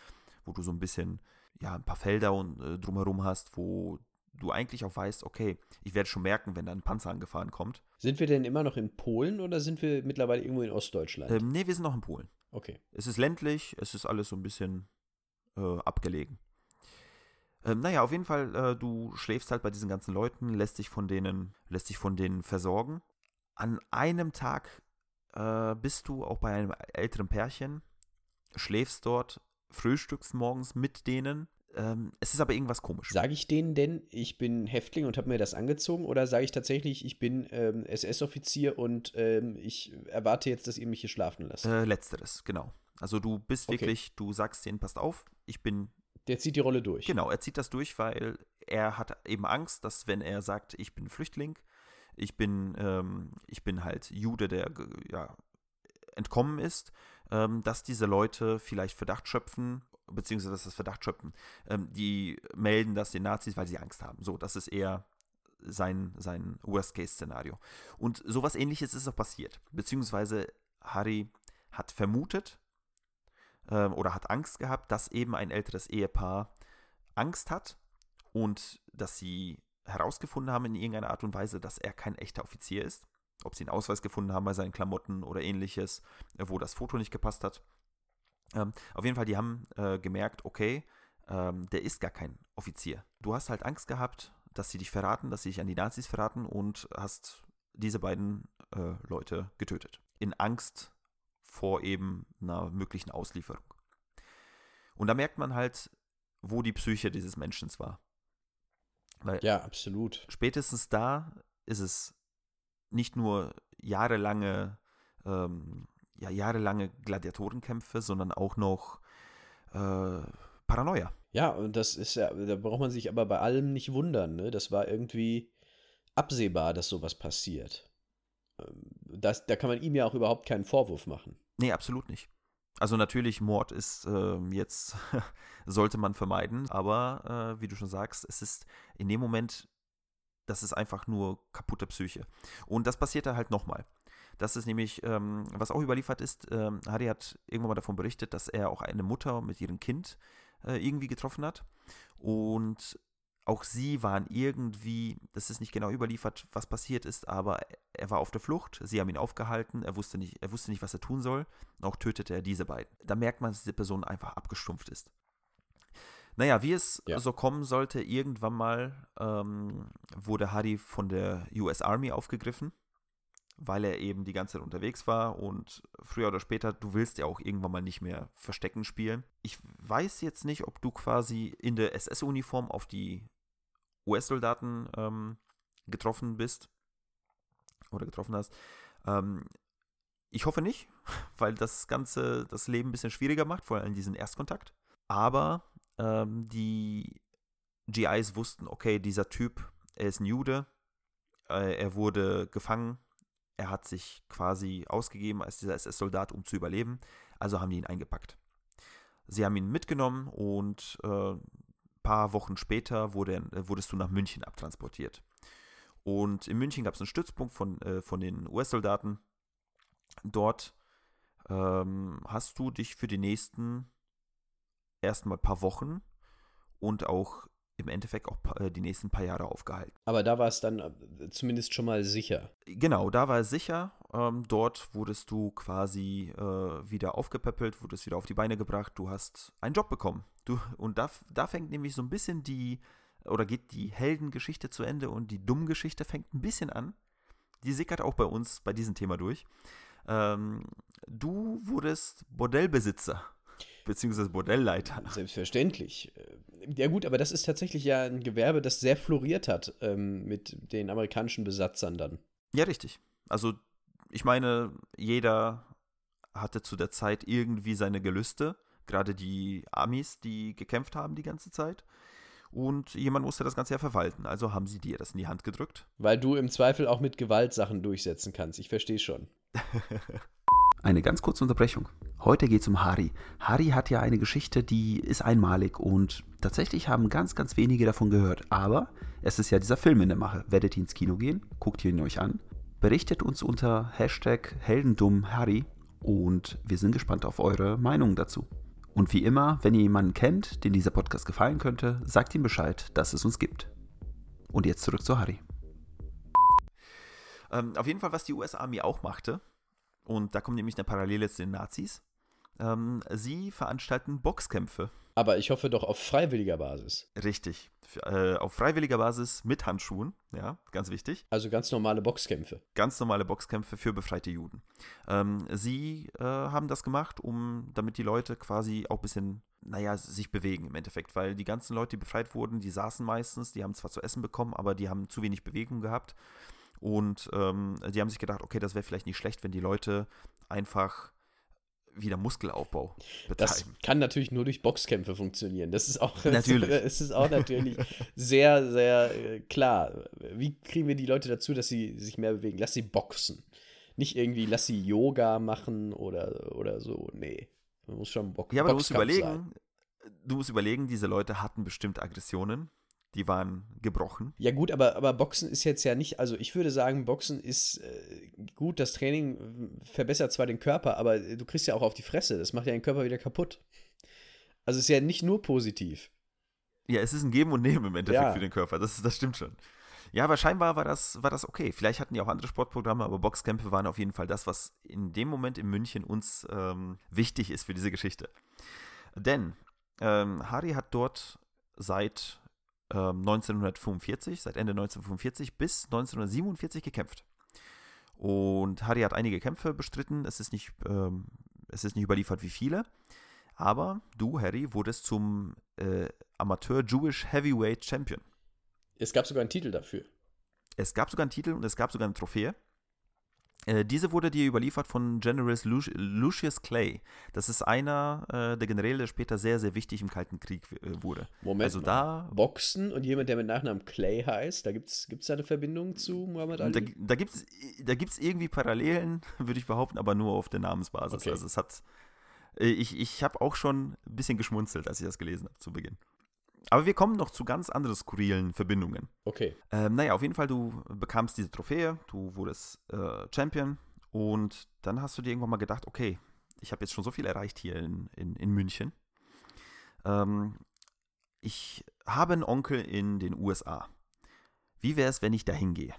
A: wo du so ein bisschen, ja, ein paar Felder und, äh, drumherum hast, wo du eigentlich auch weißt, okay, ich werde schon merken, wenn da ein Panzer angefahren kommt.
C: Sind wir denn immer noch in Polen oder sind wir mittlerweile irgendwo in Ostdeutschland?
A: Ähm, nee, wir sind noch in Polen.
C: Okay.
A: Es ist ländlich, es ist alles so ein bisschen äh, abgelegen. Ähm, naja, auf jeden Fall, äh, du schläfst halt bei diesen ganzen Leuten, lässt dich von denen, lässt dich von denen versorgen an einem Tag äh, bist du auch bei einem älteren Pärchen, schläfst dort, frühstückst morgens mit denen. Ähm, es ist aber irgendwas komisch.
C: Sage ich denen denn, ich bin Häftling und habe mir das angezogen oder sage ich tatsächlich, ich bin ähm, SS-Offizier und ähm, ich erwarte jetzt, dass ihr mich hier schlafen lasst?
A: Äh, letzteres, genau. Also du bist okay. wirklich, du sagst denen, passt auf, ich bin
C: der zieht die Rolle durch.
A: Genau, er zieht das durch, weil er hat eben Angst, dass wenn er sagt, ich bin Flüchtling, ich bin, ähm, ich bin halt Jude, der ja, entkommen ist, ähm, dass diese Leute vielleicht Verdacht schöpfen, beziehungsweise dass das Verdacht schöpfen. Ähm, die melden das den Nazis, weil sie Angst haben. So, das ist eher sein, sein Worst-Case-Szenario. Und sowas ähnliches ist auch passiert. Beziehungsweise Harry hat vermutet äh, oder hat Angst gehabt, dass eben ein älteres Ehepaar Angst hat und dass sie herausgefunden haben in irgendeiner Art und Weise, dass er kein echter Offizier ist. Ob sie einen Ausweis gefunden haben bei seinen Klamotten oder ähnliches, äh, wo das Foto nicht gepasst hat. Ähm, auf jeden Fall, die haben äh, gemerkt, okay, ähm, der ist gar kein Offizier. Du hast halt Angst gehabt, dass sie dich verraten, dass sie dich an die Nazis verraten und hast diese beiden äh, Leute getötet. In Angst vor eben einer möglichen Auslieferung. Und da merkt man halt, wo die Psyche dieses Menschen war.
C: Weil ja, absolut.
A: Spätestens da ist es nicht nur jahrelange, ähm, ja, jahrelange Gladiatorenkämpfe, sondern auch noch äh, Paranoia.
C: Ja, und das ist ja, da braucht man sich aber bei allem nicht wundern, ne? Das war irgendwie absehbar, dass sowas passiert. Ähm, das, da kann man ihm ja auch überhaupt keinen Vorwurf machen.
A: Nee, absolut nicht. Also natürlich, Mord ist äh, jetzt, sollte man vermeiden, aber äh, wie du schon sagst, es ist in dem Moment, das ist einfach nur kaputte Psyche. Und das passiert da halt nochmal. Das ist nämlich, ähm, was auch überliefert ist, ähm, Harry hat irgendwann mal davon berichtet, dass er auch eine Mutter mit ihrem Kind äh, irgendwie getroffen hat. Und auch sie waren irgendwie, das ist nicht genau überliefert, was passiert ist, aber er war auf der Flucht, sie haben ihn aufgehalten, er wusste nicht, er wusste nicht, was er tun soll, auch tötete er diese beiden. Da merkt man, dass diese Person einfach abgestumpft ist. Naja, wie es ja. so kommen sollte, irgendwann mal ähm, wurde Harry von der US Army aufgegriffen, weil er eben die ganze Zeit unterwegs war und früher oder später, du willst ja auch irgendwann mal nicht mehr Verstecken spielen. Ich weiß jetzt nicht, ob du quasi in der SS-Uniform auf die US-Soldaten ähm, getroffen bist oder getroffen hast. Ähm, ich hoffe nicht, weil das Ganze das Leben ein bisschen schwieriger macht, vor allem diesen Erstkontakt. Aber ähm, die GIs wussten, okay, dieser Typ, er ist ein Jude, äh, er wurde gefangen, er hat sich quasi ausgegeben als dieser SS-Soldat, um zu überleben, also haben die ihn eingepackt. Sie haben ihn mitgenommen und äh, paar Wochen später wurde, wurdest du nach München abtransportiert. Und in München gab es einen Stützpunkt von, äh, von den US-Soldaten. Dort ähm, hast du dich für die nächsten erstmal paar Wochen und auch im Endeffekt auch äh, die nächsten paar Jahre aufgehalten.
C: Aber da war es dann äh, zumindest schon mal sicher.
A: Genau, da war es sicher. Ähm, dort wurdest du quasi äh, wieder aufgepäppelt, wurdest wieder auf die Beine gebracht. Du hast einen Job bekommen. Du, und da, da fängt nämlich so ein bisschen die, oder geht die Heldengeschichte zu Ende und die Dummgeschichte fängt ein bisschen an. Die sickert auch bei uns bei diesem Thema durch. Ähm, du wurdest Bordellbesitzer beziehungsweise Bordellleiter.
C: Selbstverständlich. Ja gut, aber das ist tatsächlich ja ein Gewerbe, das sehr floriert hat ähm, mit den amerikanischen Besatzern dann.
A: Ja, richtig. Also ich meine, jeder hatte zu der Zeit irgendwie seine Gelüste, gerade die Amis, die gekämpft haben die ganze Zeit. Und jemand musste das Ganze ja verwalten. Also haben sie dir das in die Hand gedrückt.
C: Weil du im Zweifel auch mit Gewalt Sachen durchsetzen kannst. Ich verstehe schon.
B: Eine ganz kurze Unterbrechung. Heute geht es um Harry. Harry hat ja eine Geschichte, die ist einmalig und tatsächlich haben ganz, ganz wenige davon gehört. Aber es ist ja dieser Film in der Mache. Werdet ihr ins Kino gehen? Guckt ihn euch an. Berichtet uns unter Hashtag HeldendummHarry und wir sind gespannt auf eure Meinungen dazu. Und wie immer, wenn ihr jemanden kennt, den dieser Podcast gefallen könnte, sagt ihm Bescheid, dass es uns gibt. Und jetzt zurück zu Harry.
A: Ähm, auf jeden Fall, was die US-Army auch machte, und da kommt nämlich eine Parallele zu den Nazis. Ähm, sie veranstalten Boxkämpfe.
C: Aber ich hoffe doch auf freiwilliger Basis.
A: Richtig. Äh, auf freiwilliger Basis mit Handschuhen, ja, ganz wichtig.
C: Also ganz normale Boxkämpfe.
A: Ganz normale Boxkämpfe für befreite Juden. Ähm, sie äh, haben das gemacht, um, damit die Leute quasi auch ein bisschen, naja, sich bewegen im Endeffekt, weil die ganzen Leute, die befreit wurden, die saßen meistens, die haben zwar zu essen bekommen, aber die haben zu wenig Bewegung gehabt. Und ähm, die haben sich gedacht, okay, das wäre vielleicht nicht schlecht, wenn die Leute einfach wieder Muskelaufbau
C: betreiben. Das kann natürlich nur durch Boxkämpfe funktionieren. Das ist auch,
A: natürlich.
C: Das ist auch natürlich sehr, sehr äh, klar. Wie kriegen wir die Leute dazu, dass sie sich mehr bewegen? Lass sie boxen. Nicht irgendwie, lass sie Yoga machen oder, oder so. Nee. Man muss schon Bock
A: Ja, aber du musst überlegen, sein. du musst überlegen, diese Leute hatten bestimmt Aggressionen die waren gebrochen.
C: Ja gut, aber, aber Boxen ist jetzt ja nicht, also ich würde sagen, Boxen ist äh, gut, das Training verbessert zwar den Körper, aber du kriegst ja auch auf die Fresse, das macht ja den Körper wieder kaputt. Also es ist ja nicht nur positiv.
A: Ja, es ist ein Geben und Nehmen im Endeffekt ja. für den Körper, das, das stimmt schon. Ja, aber scheinbar war das, war das okay. Vielleicht hatten die auch andere Sportprogramme, aber Boxkämpfe waren auf jeden Fall das, was in dem Moment in München uns ähm, wichtig ist für diese Geschichte. Denn ähm, Harry hat dort seit 1945, ähm, seit Ende 1945 bis 1947 gekämpft. Und Harry hat einige Kämpfe bestritten. Es ist nicht, ähm, es ist nicht überliefert, wie viele. Aber du, Harry, wurdest zum äh, Amateur Jewish Heavyweight Champion.
C: Es gab sogar einen Titel dafür.
A: Es gab sogar einen Titel und es gab sogar eine Trophäe. Äh, diese wurde dir überliefert von General Lucius Clay. Das ist einer äh, der Generäle, der später sehr, sehr wichtig im Kalten Krieg äh, wurde.
C: Moment, also da Boxen und jemand, der mit Nachnamen Clay heißt, da gibt es da eine Verbindung zu Muhammad Ali?
A: Da, da gibt es da gibt's irgendwie Parallelen, würde ich behaupten, aber nur auf der Namensbasis. Okay. Also es hat, äh, ich, ich habe auch schon ein bisschen geschmunzelt, als ich das gelesen habe zu Beginn. Aber wir kommen noch zu ganz anderen skurrilen Verbindungen.
C: Okay.
A: Ähm, naja, auf jeden Fall, du bekamst diese Trophäe, du wurdest äh, Champion und dann hast du dir irgendwann mal gedacht, okay, ich habe jetzt schon so viel erreicht hier in, in, in München. Ähm, ich habe einen Onkel in den USA. Wie wäre es, wenn ich da hingehe?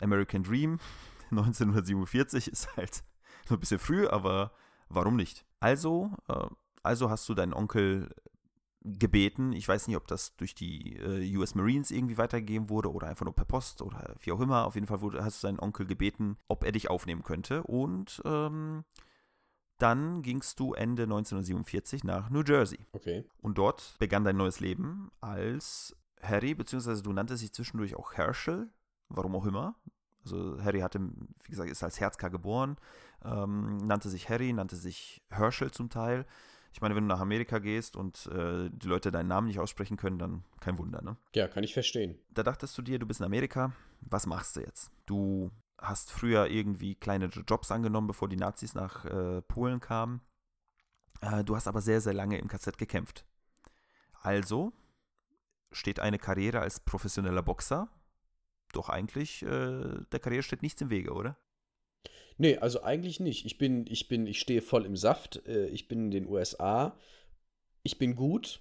A: American Dream 1947 ist halt so ein bisschen früh, aber warum nicht? Also, äh, also hast du deinen Onkel gebeten. Ich weiß nicht, ob das durch die äh, US Marines irgendwie weitergegeben wurde oder einfach nur per Post oder wie auch immer. Auf jeden Fall wurde, hast du deinen Onkel gebeten, ob er dich aufnehmen könnte. Und ähm, dann gingst du Ende 1947 nach New Jersey.
C: Okay.
A: Und dort begann dein neues Leben als Harry, beziehungsweise du nanntest dich zwischendurch auch Herschel, warum auch immer. Also Harry hatte, wie gesagt, ist als Herzka geboren, ähm, nannte sich Harry, nannte sich Herschel zum Teil. Ich meine, wenn du nach Amerika gehst und äh, die Leute deinen Namen nicht aussprechen können, dann kein Wunder, ne?
C: Ja, kann ich verstehen.
A: Da dachtest du dir, du bist in Amerika, was machst du jetzt? Du hast früher irgendwie kleine Jobs angenommen, bevor die Nazis nach äh, Polen kamen. Äh, du hast aber sehr, sehr lange im KZ gekämpft. Also steht eine Karriere als professioneller Boxer doch eigentlich, äh, der Karriere steht nichts im Wege, oder?
C: Nee, also eigentlich nicht. Ich bin, ich bin, ich stehe voll im Saft. Äh, ich bin in den USA. Ich bin gut.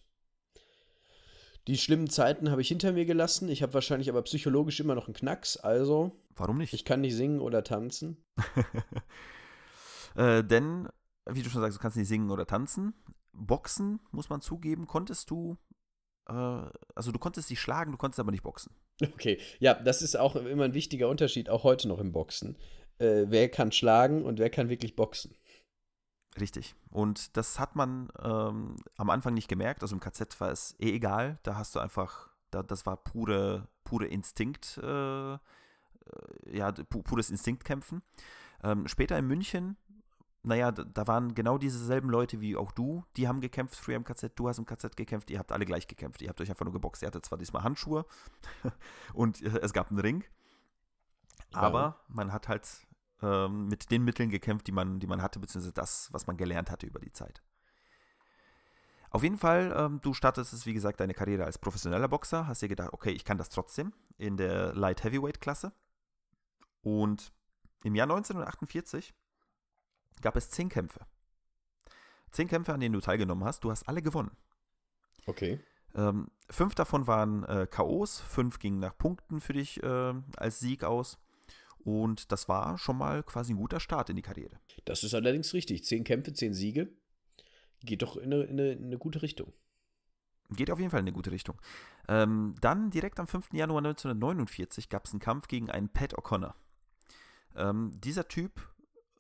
C: Die schlimmen Zeiten habe ich hinter mir gelassen. Ich habe wahrscheinlich aber psychologisch immer noch einen Knacks. Also.
A: Warum nicht?
C: Ich kann nicht singen oder tanzen.
A: äh, denn, wie du schon sagst, du kannst nicht singen oder tanzen. Boxen, muss man zugeben, konntest du. Äh, also, du konntest sie schlagen, du konntest aber nicht boxen.
C: Okay, ja, das ist auch immer ein wichtiger Unterschied, auch heute noch im Boxen äh, wer kann schlagen und wer kann wirklich boxen.
A: Richtig. Und das hat man ähm, am Anfang nicht gemerkt. Also im KZ war es eh egal. Da hast du einfach, da, das war pure, pure Instinkt, äh, äh ja, pures Instinktkämpfen. Ähm, später in München, naja, da, da waren genau dieselben Leute wie auch du, die haben gekämpft früher im KZ, du hast im KZ gekämpft, ihr habt alle gleich gekämpft. Ihr habt euch einfach nur geboxt. Ihr hattet zwar diesmal Handschuhe und äh, es gab einen Ring. Aber man hat halt ähm, mit den Mitteln gekämpft, die man, die man hatte, beziehungsweise das, was man gelernt hatte über die Zeit. Auf jeden Fall, ähm, du startest es, wie gesagt, deine Karriere als professioneller Boxer, hast dir gedacht, okay, ich kann das trotzdem in der Light Heavyweight Klasse. Und im Jahr 1948 gab es zehn Kämpfe. Zehn Kämpfe, an denen du teilgenommen hast. Du hast alle gewonnen.
C: Okay.
A: Ähm, fünf davon waren äh, K.O.s, fünf gingen nach Punkten für dich äh, als Sieg aus. Und das war schon mal quasi ein guter Start in die Karriere.
C: Das ist allerdings richtig. Zehn Kämpfe, zehn Siege. Geht doch in eine, in eine, in eine gute Richtung.
A: Geht auf jeden Fall in eine gute Richtung. Ähm, dann direkt am 5. Januar 1949 gab es einen Kampf gegen einen Pat O'Connor. Ähm, dieser Typ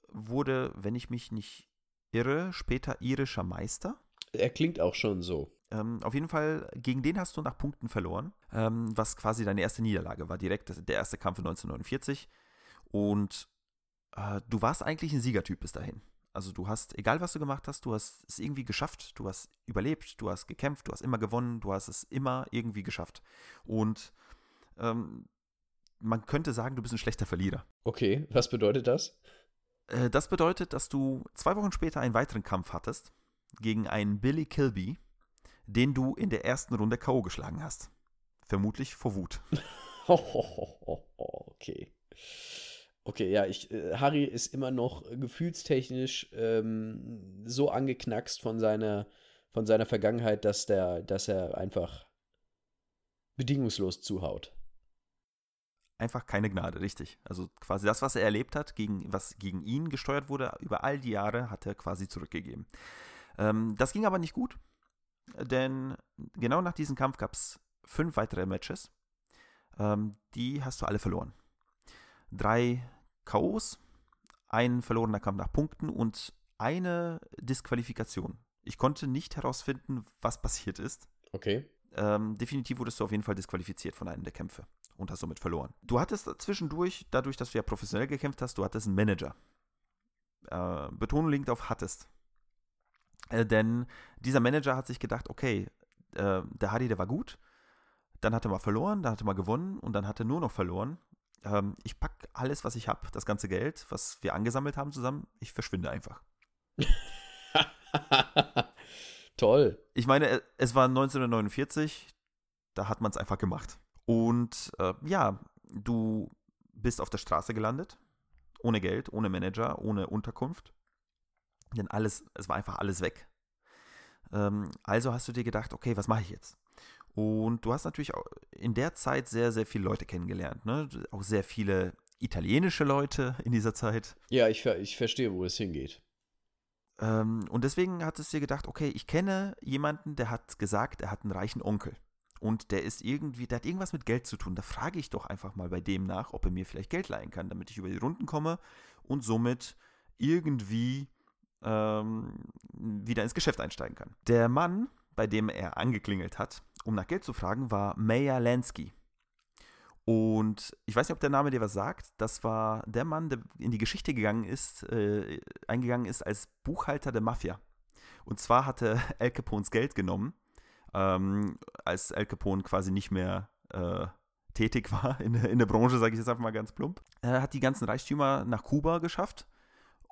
A: wurde, wenn ich mich nicht irre, später irischer Meister.
C: Er klingt auch schon so.
A: Ähm, auf jeden Fall, gegen den hast du nach Punkten verloren, ähm, was quasi deine erste Niederlage war. Direkt der erste Kampf 1949. Und äh, du warst eigentlich ein Siegertyp bis dahin. Also du hast, egal was du gemacht hast, du hast es irgendwie geschafft, du hast überlebt, du hast gekämpft, du hast immer gewonnen, du hast es immer irgendwie geschafft. Und ähm, man könnte sagen, du bist ein schlechter Verlierer.
C: Okay, was bedeutet das?
A: Äh, das bedeutet, dass du zwei Wochen später einen weiteren Kampf hattest gegen einen Billy Kilby, den du in der ersten Runde K.O. geschlagen hast. Vermutlich vor Wut.
C: okay. Okay, ja, ich, äh, Harry ist immer noch gefühlstechnisch ähm, so angeknackst von seiner, von seiner Vergangenheit, dass, der, dass er einfach bedingungslos zuhaut.
A: Einfach keine Gnade, richtig. Also quasi das, was er erlebt hat, gegen, was gegen ihn gesteuert wurde, über all die Jahre, hat er quasi zurückgegeben. Ähm, das ging aber nicht gut, denn genau nach diesem Kampf gab es fünf weitere Matches. Ähm, die hast du alle verloren. Drei K.O.s, ein verlorener Kampf nach Punkten und eine Disqualifikation. Ich konnte nicht herausfinden, was passiert ist.
C: Okay.
A: Ähm, definitiv wurdest du auf jeden Fall disqualifiziert von einem der Kämpfe und hast somit verloren. Du hattest zwischendurch, dadurch, dass du ja professionell gekämpft hast, du hattest einen Manager. Äh, Betonung liegt auf hattest. Äh, denn dieser Manager hat sich gedacht, okay, äh, der Hardy, der war gut, dann hat er mal verloren, dann hat er mal gewonnen und dann hat er nur noch verloren. Ähm, ich packe alles, was ich habe, das ganze Geld, was wir angesammelt haben zusammen, ich verschwinde einfach.
C: Toll.
A: Ich meine, äh, es war 1949, da hat man es einfach gemacht. Und äh, ja, du bist auf der Straße gelandet, ohne Geld, ohne Manager, ohne Unterkunft. Denn alles, es war einfach alles weg. Ähm, also hast du dir gedacht, okay, was mache ich jetzt? Und du hast natürlich auch in der Zeit sehr, sehr viele Leute kennengelernt. Ne? Auch sehr viele italienische Leute in dieser Zeit.
C: Ja, ich, ich verstehe, wo es hingeht.
A: Ähm, und deswegen hat es dir gedacht, okay, ich kenne jemanden, der hat gesagt, er hat einen reichen Onkel. Und der ist irgendwie, der hat irgendwas mit Geld zu tun. Da frage ich doch einfach mal bei dem nach, ob er mir vielleicht Geld leihen kann, damit ich über die Runden komme und somit irgendwie ähm, wieder ins Geschäft einsteigen kann. Der Mann, bei dem er angeklingelt hat, um nach Geld zu fragen, war Meyer Lansky. Und ich weiß nicht, ob der Name dir was sagt. Das war der Mann, der in die Geschichte gegangen ist, äh, eingegangen ist als Buchhalter der Mafia. Und zwar hatte Al Capones Geld genommen, ähm, als Al Capone quasi nicht mehr äh, tätig war in, in der Branche, sage ich jetzt einfach mal ganz plump. Er hat die ganzen Reichtümer nach Kuba geschafft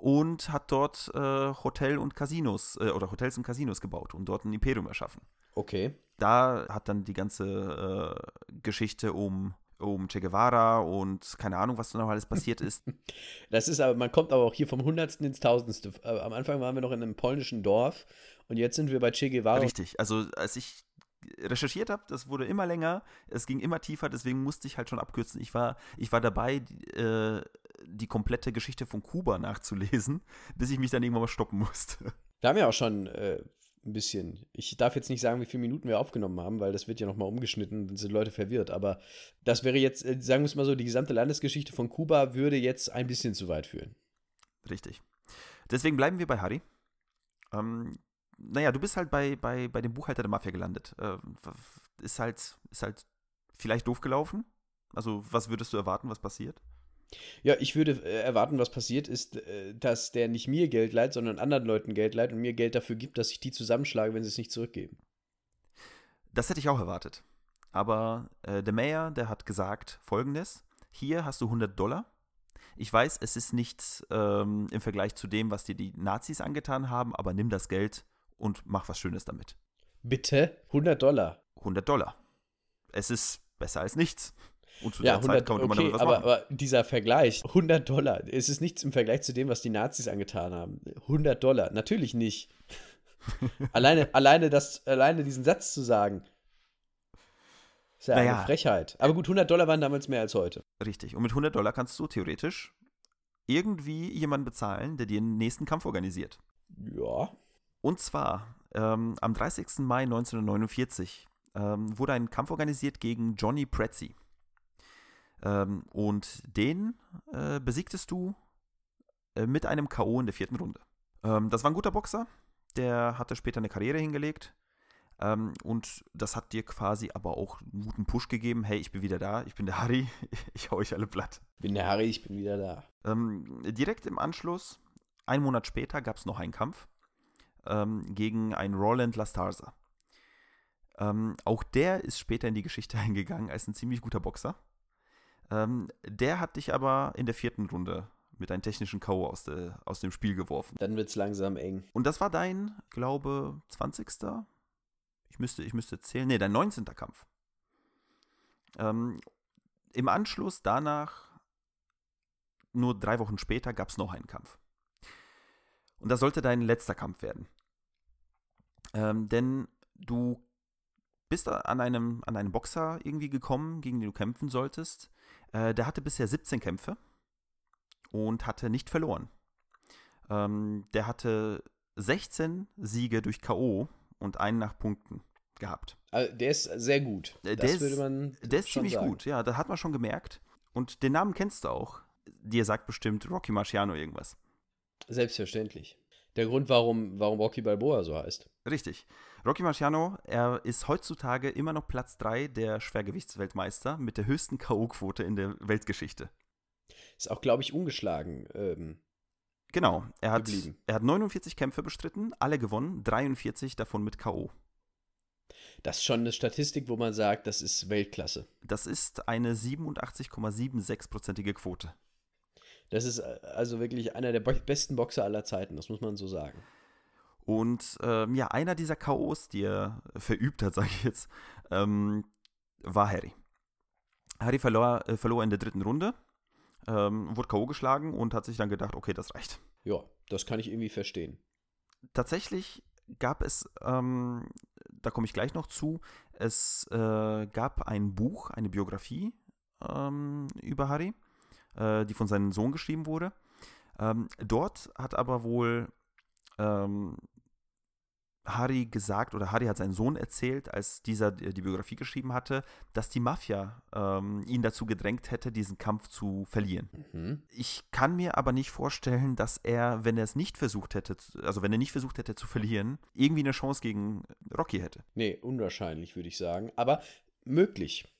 A: und hat dort äh, Hotel und Casinos äh, oder Hotels und Casinos gebaut und dort ein Imperium erschaffen.
C: Okay.
A: Da hat dann die ganze äh, Geschichte um um Che Guevara und keine Ahnung, was da noch alles passiert ist.
C: Das ist aber, man kommt aber auch hier vom Hundertsten ins Tausendste. Äh, am Anfang waren wir noch in einem polnischen Dorf und jetzt sind wir bei Che Guevara.
A: Richtig, also als ich recherchiert habe, das wurde immer länger, es ging immer tiefer, deswegen musste ich halt schon abkürzen. Ich war, ich war dabei, die, äh, die komplette Geschichte von Kuba nachzulesen, bis ich mich dann irgendwann mal stoppen musste.
C: Wir haben ja auch schon äh, ein bisschen. Ich darf jetzt nicht sagen, wie viele Minuten wir aufgenommen haben, weil das wird ja nochmal umgeschnitten, dann sind Leute verwirrt. Aber das wäre jetzt, äh, sagen wir es mal so, die gesamte Landesgeschichte von Kuba würde jetzt ein bisschen zu weit führen.
A: Richtig. Deswegen bleiben wir bei Harry. Ähm, naja, du bist halt bei, bei, bei dem Buchhalter der Mafia gelandet. Äh, ist halt, ist halt vielleicht doof gelaufen. Also, was würdest du erwarten, was passiert?
C: Ja, ich würde äh, erwarten, was passiert ist, äh, dass der nicht mir Geld leiht, sondern anderen Leuten Geld leiht und mir Geld dafür gibt, dass ich die zusammenschlage, wenn sie es nicht zurückgeben.
A: Das hätte ich auch erwartet. Aber äh, der Mayor, der hat gesagt folgendes: Hier hast du 100 Dollar. Ich weiß, es ist nichts ähm, im Vergleich zu dem, was dir die Nazis angetan haben, aber nimm das Geld und mach was Schönes damit.
C: Bitte? 100 Dollar?
A: 100 Dollar. Es ist besser als nichts.
C: Und zu ja, der 100, Zeit konnte man okay, damit was aber, machen. aber dieser Vergleich, 100 Dollar, es ist nichts im Vergleich zu dem, was die Nazis angetan haben. 100 Dollar, natürlich nicht. alleine, alleine, das, alleine diesen Satz zu sagen, ist ja naja. eine Frechheit. Aber gut, 100 Dollar waren damals mehr als heute.
A: Richtig. Und mit 100 Dollar kannst du theoretisch irgendwie jemanden bezahlen, der dir den nächsten Kampf organisiert.
C: Ja.
A: Und zwar ähm, am 30. Mai 1949 ähm, wurde ein Kampf organisiert gegen Johnny Prezzi. Ähm, und den äh, besiegtest du äh, mit einem K.O. in der vierten Runde. Ähm, das war ein guter Boxer, der hatte später eine Karriere hingelegt. Ähm, und das hat dir quasi aber auch einen guten Push gegeben. Hey, ich bin wieder da, ich bin der Harry, ich hau euch alle platt.
C: Bin der Harry, ich bin wieder da.
A: Ähm, direkt im Anschluss, einen Monat später, gab es noch einen Kampf ähm, gegen einen Roland Lastarza. Ähm, auch der ist später in die Geschichte eingegangen als ein ziemlich guter Boxer. Ähm, der hat dich aber in der vierten Runde mit einem technischen K.O. Aus, aus dem Spiel geworfen.
C: Dann wird es langsam eng.
A: Und das war dein, glaube 20. Ich müsste, ich müsste zählen. Nee, dein 19. Kampf. Ähm, Im Anschluss danach, nur drei Wochen später, gab es noch einen Kampf. Und das sollte dein letzter Kampf werden. Ähm, denn du bist an einem, an einem Boxer irgendwie gekommen, gegen den du kämpfen solltest. Äh, der hatte bisher 17 Kämpfe und hatte nicht verloren. Ähm, der hatte 16 Siege durch K.O. und einen nach Punkten gehabt.
C: Also der ist sehr gut.
A: Äh, das der würde man. Der ist ziemlich sagen. gut, ja, das hat man schon gemerkt. Und den Namen kennst du auch. dir sagt bestimmt Rocky Marciano irgendwas.
C: Selbstverständlich. Der Grund, warum, warum Rocky Balboa so heißt.
A: Richtig. Rocky Marciano, er ist heutzutage immer noch Platz 3 der Schwergewichtsweltmeister mit der höchsten K.O.-Quote in der Weltgeschichte.
C: Ist auch, glaube ich, ungeschlagen. Ähm,
A: genau. Er hat,
C: geblieben.
A: er hat 49 Kämpfe bestritten, alle gewonnen, 43 davon mit K.O.
C: Das ist schon eine Statistik, wo man sagt, das ist Weltklasse.
A: Das ist eine 87,76-prozentige Quote.
C: Das ist äh, also wirklich einer der besten Boxer aller Zeiten, das muss man so sagen.
A: Und ähm, ja, einer dieser K.O.s, die er verübt hat, sage ich jetzt, ähm, war Harry. Harry verlor, äh, verlor in der dritten Runde, ähm, wurde K.O. geschlagen und hat sich dann gedacht, okay, das reicht.
C: Ja, das kann ich irgendwie verstehen.
A: Tatsächlich gab es, ähm, da komme ich gleich noch zu, es äh, gab ein Buch, eine Biografie ähm, über Harry, äh, die von seinem Sohn geschrieben wurde. Ähm, dort hat aber wohl ähm, Harry gesagt, oder Harry hat seinen Sohn erzählt, als dieser die Biografie geschrieben hatte, dass die Mafia ähm, ihn dazu gedrängt hätte, diesen Kampf zu verlieren.
C: Mhm.
A: Ich kann mir aber nicht vorstellen, dass er, wenn er es nicht versucht hätte, also wenn er nicht versucht hätte zu verlieren, irgendwie eine Chance gegen Rocky hätte.
C: Nee, unwahrscheinlich, würde ich sagen. Aber möglich.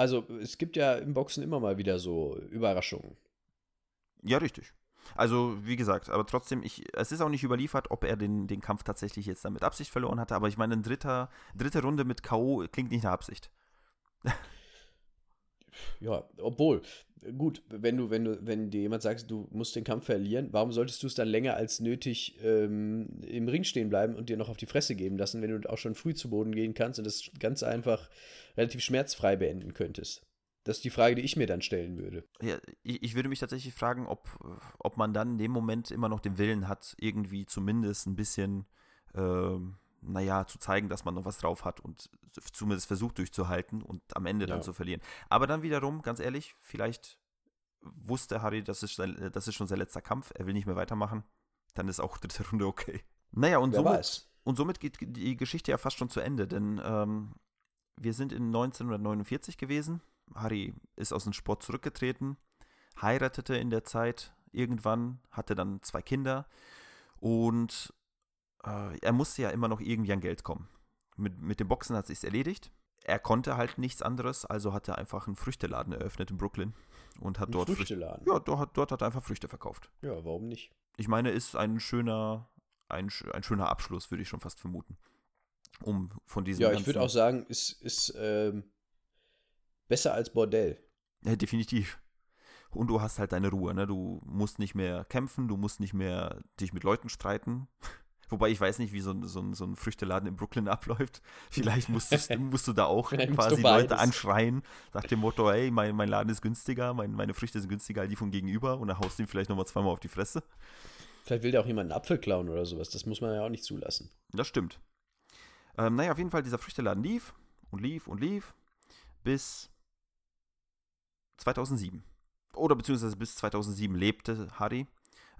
C: Also es gibt ja im Boxen immer mal wieder so Überraschungen.
A: Ja, richtig. Also, wie gesagt, aber trotzdem, ich, es ist auch nicht überliefert, ob er den, den Kampf tatsächlich jetzt dann mit Absicht verloren hatte, aber ich meine, eine dritte, dritte Runde mit K.O. klingt nicht nach Absicht.
C: Ja, obwohl, gut, wenn du, wenn du, wenn dir jemand sagt, du musst den Kampf verlieren, warum solltest du es dann länger als nötig ähm, im Ring stehen bleiben und dir noch auf die Fresse geben lassen, wenn du auch schon früh zu Boden gehen kannst und das ganz einfach relativ schmerzfrei beenden könntest? Das ist die Frage, die ich mir dann stellen würde.
A: Ja, ich, ich würde mich tatsächlich fragen, ob, ob man dann in dem Moment immer noch den Willen hat, irgendwie zumindest ein bisschen, ähm, naja, zu zeigen, dass man noch was drauf hat und zumindest versucht durchzuhalten und am Ende dann
C: Ja.
A: zu verlieren. Aber dann wiederum, ganz ehrlich, vielleicht wusste Harry, das ist, sein, das ist schon sein letzter Kampf, er will nicht mehr weitermachen, dann ist auch dritte Runde okay. Naja, und
C: Wer
A: somit,
C: weiß.
A: und somit geht die Geschichte ja fast schon zu Ende, denn ähm, wir sind in 1949 gewesen. Harry ist aus dem Sport zurückgetreten, heiratete in der Zeit irgendwann, hatte dann zwei Kinder und äh, er musste ja immer noch irgendwie an Geld kommen. Mit, mit dem Boxen hat sich's erledigt. Er konnte halt nichts anderes, also hat er einfach einen Früchteladen eröffnet in Brooklyn und hat
C: Ein
A: dort Früchte-
C: Früchteladen.
A: Ja, dort, dort hat er einfach Früchte verkauft.
C: ja, warum nicht?
A: Ich meine, ist ein schöner, ein, ein schöner Abschluss, würde ich schon fast vermuten. Um von diesem
C: Ja, ich würde auch sagen, ist, ist ähm, besser als Bordell.
A: Ja, definitiv. Und du hast halt deine Ruhe, ne? Du musst nicht mehr kämpfen, du musst nicht mehr dich mit Leuten streiten. Wobei ich weiß nicht, wie so, ein- so, ein- so ein Früchteladen in Brooklyn abläuft. Vielleicht musst, du, musst du da auch quasi Leute anschreien, nach dem Motto, hey, mein, mein Laden ist günstiger, mein, meine Früchte sind günstiger als die von gegenüber und dann haust du ihm vielleicht nochmal zweimal auf die Fresse.
C: Vielleicht will der auch jemand einen Apfel klauen oder sowas. Das muss man ja auch nicht zulassen.
A: Das stimmt. Ähm, naja, auf jeden Fall, dieser Früchteladen lief und lief und lief bis 2007. Oder beziehungsweise bis 2007 lebte Harry,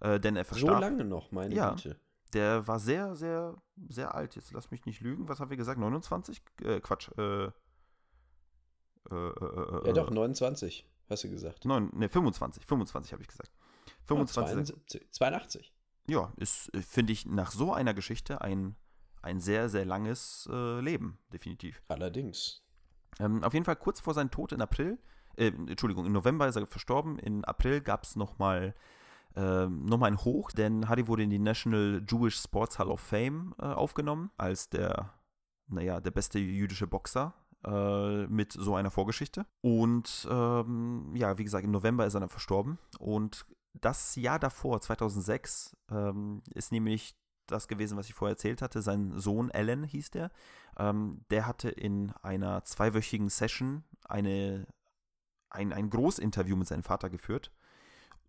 A: äh, denn er
C: So
A: verstarb.
C: lange noch, meine
A: Ja.
C: Güte.
A: Der war sehr, sehr, sehr alt. Jetzt lass mich nicht lügen. Was haben wir gesagt? 29? Äh, Quatsch. Äh, äh, äh, äh,
C: Ja, doch, 29, hast du gesagt.
A: Neun, ne, 25. 25 habe ich gesagt. 25.
C: 72, 82.
A: Ja, ist, äh, finde ich, nach so einer Geschichte ein, ein sehr, sehr langes äh, Leben, definitiv.
C: Allerdings.
A: Ähm, auf jeden Fall kurz vor seinem Tod in April, äh, Entschuldigung, im November ist er verstorben. In April gab es nochmal ähm, noch mal ein Hoch, denn Harry wurde in die National Jewish Sports Hall of Fame äh, aufgenommen als der, naja, der beste jüdische Boxer äh, mit so einer Vorgeschichte. Und ähm, ja, wie gesagt, im November ist er dann verstorben. Und das Jahr davor, 2006, ähm, ist nämlich das gewesen, was ich vorher erzählt hatte. Sein Sohn Alan hieß der. Ähm, der hatte in einer zweiwöchigen Session eine, ein, ein Großinterview mit seinem Vater geführt,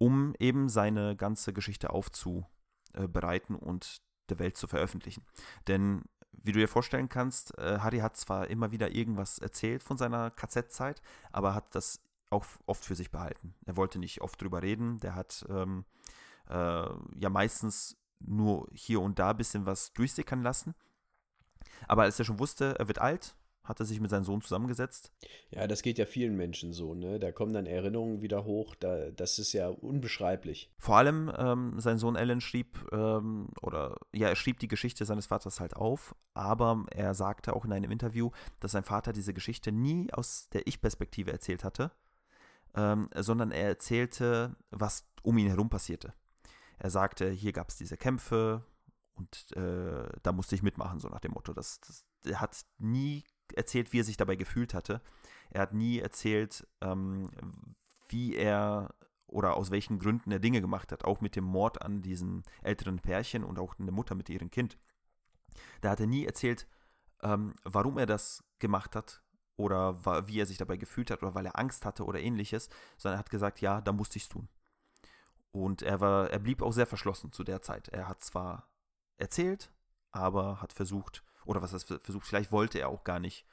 A: um eben seine ganze Geschichte aufzubereiten und der Welt zu veröffentlichen. Denn wie du dir vorstellen kannst, äh, Harry hat zwar immer wieder irgendwas erzählt von seiner KZ-Zeit, aber hat das auch oft für sich behalten. Er wollte nicht oft drüber reden. Der hat ähm, äh, ja meistens nur hier und da ein bisschen was durchsickern lassen. Aber als er schon wusste, er wird alt, hat er sich mit seinem Sohn zusammengesetzt.
C: Ja, das geht ja vielen Menschen so, ne? Da kommen dann Erinnerungen wieder hoch, da, das ist ja unbeschreiblich.
A: Vor allem ähm, sein Sohn Alan schrieb, ähm, oder ja, er schrieb die Geschichte seines Vaters halt auf, aber er sagte auch in einem Interview, dass sein Vater diese Geschichte nie aus der Ich-Perspektive erzählt hatte, ähm, sondern er erzählte, was um ihn herum passierte. Er sagte, hier gab es diese Kämpfe und äh, da musste ich mitmachen, so nach dem Motto. Das, das, er hat nie erzählt, wie er sich dabei gefühlt hatte. Er hat nie erzählt, ähm, wie er oder aus welchen Gründen er Dinge gemacht hat, auch mit dem Mord an diesen älteren Pärchen und auch eine Mutter mit ihrem Kind. Da hat er nie erzählt, ähm, warum er das gemacht hat oder wie er sich dabei gefühlt hat oder weil er Angst hatte oder ähnliches, sondern er hat gesagt, ja, da musste ich es tun. Und er war, er blieb auch sehr verschlossen zu der Zeit. Er hat zwar erzählt, aber hat versucht, oder was heißt versucht, vielleicht wollte er auch gar nicht,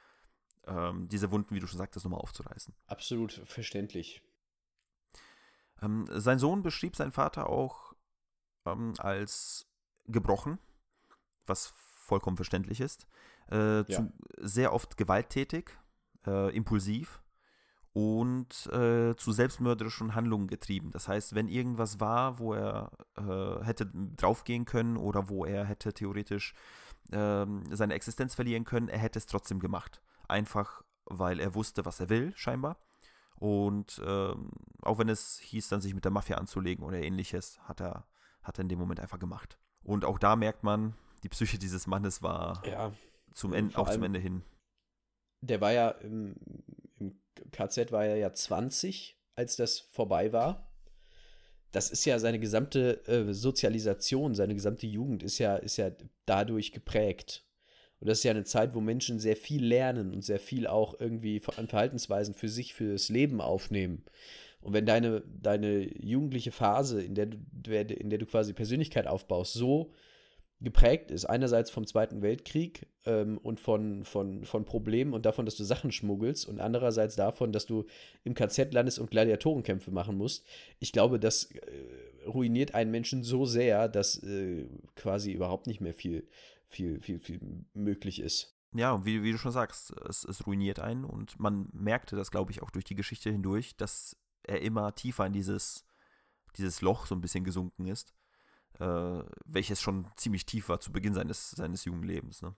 A: ähm, diese Wunden, wie du schon sagtest, nochmal aufzureißen.
C: Absolut verständlich.
A: Ähm, sein Sohn beschrieb seinen Vater auch ähm, als gebrochen, was vollkommen verständlich ist. Äh, ja. sehr oft gewalttätig, äh, impulsiv und äh, zu selbstmörderischen Handlungen getrieben. Das heißt, wenn irgendwas war, wo er äh, hätte draufgehen können oder wo er hätte theoretisch ähm, seine Existenz verlieren können, er hätte es trotzdem gemacht. Einfach, weil er wusste, was er will, scheinbar. Und ähm, auch wenn es hieß, dann sich mit der Mafia anzulegen oder ähnliches, hat er, hat er in dem Moment einfach gemacht. Und auch da merkt man, die Psyche dieses Mannes war
C: ja,
A: zum Ende, auch zum Ende hin.
C: Der war ja im, im KZ war er ja 20, als das vorbei war. Das ist ja seine gesamte äh, Sozialisation, seine gesamte Jugend ist ja, ist ja dadurch geprägt. Und das ist ja eine Zeit, wo Menschen sehr viel lernen und sehr viel auch irgendwie an Verhaltensweisen für sich, fürs Leben aufnehmen. Und wenn deine, deine jugendliche Phase, in der, du, in der du quasi Persönlichkeit aufbaust, so geprägt ist, einerseits vom Zweiten Weltkrieg ähm, und von, von, von Problemen und davon, dass du Sachen schmuggelst und andererseits davon, dass du im KZ landest und Gladiatorenkämpfe machen musst. Ich glaube, das äh, ruiniert einen Menschen so sehr, dass äh, quasi überhaupt nicht mehr viel, viel, viel, viel möglich ist.
A: Ja, wie, wie du schon sagst, es, es ruiniert einen und man merkte das, glaube ich, auch durch die Geschichte hindurch, dass er immer tiefer in dieses, dieses Loch so ein bisschen gesunken ist äh, welches schon ziemlich tief war zu Beginn seines, seines jungen Lebens. Ne?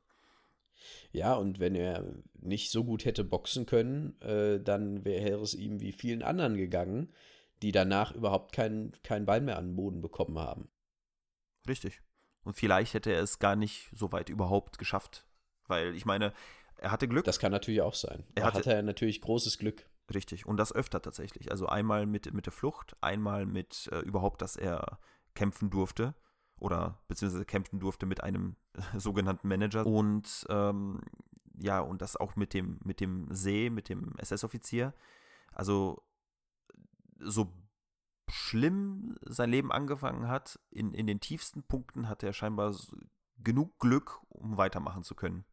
C: Ja, und wenn er nicht so gut hätte boxen können, äh, dann wäre es ihm wie vielen anderen gegangen, die danach überhaupt keinen kein Ball mehr an den Boden bekommen haben.
A: Richtig. Und vielleicht hätte er es gar nicht so weit überhaupt geschafft. Weil ich meine, er hatte Glück.
C: Das kann natürlich auch sein.
A: Er hatte,
C: hatte natürlich großes Glück.
A: Richtig. Und das öfter tatsächlich. Also einmal mit, mit der Flucht, einmal mit äh, überhaupt, dass er kämpfen durfte oder beziehungsweise kämpfen durfte mit einem sogenannten Manager und ähm, ja, und das auch mit dem, mit dem See, mit dem SS-Offizier. Also so schlimm sein Leben angefangen hat, in, in den tiefsten Punkten hatte er scheinbar genug Glück, um weitermachen zu können.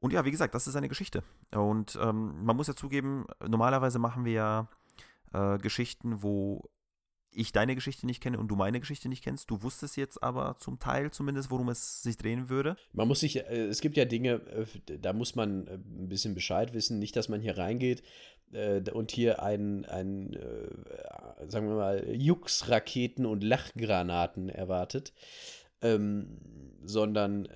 A: Und ja, wie gesagt, das ist eine Geschichte. Und ähm, man muss ja zugeben, normalerweise machen wir ja äh, Geschichten, wo ich deine Geschichte nicht kenne und du meine Geschichte nicht kennst. Du wusstest jetzt aber zum Teil zumindest, worum es sich drehen würde.
C: Man muss sich, äh, es gibt ja Dinge, äh, da muss man äh, ein bisschen Bescheid wissen. Nicht, dass man hier reingeht und hier ein, ein sagen wir mal, Jux-Raketen und Lachgranaten erwartet, ähm, sondern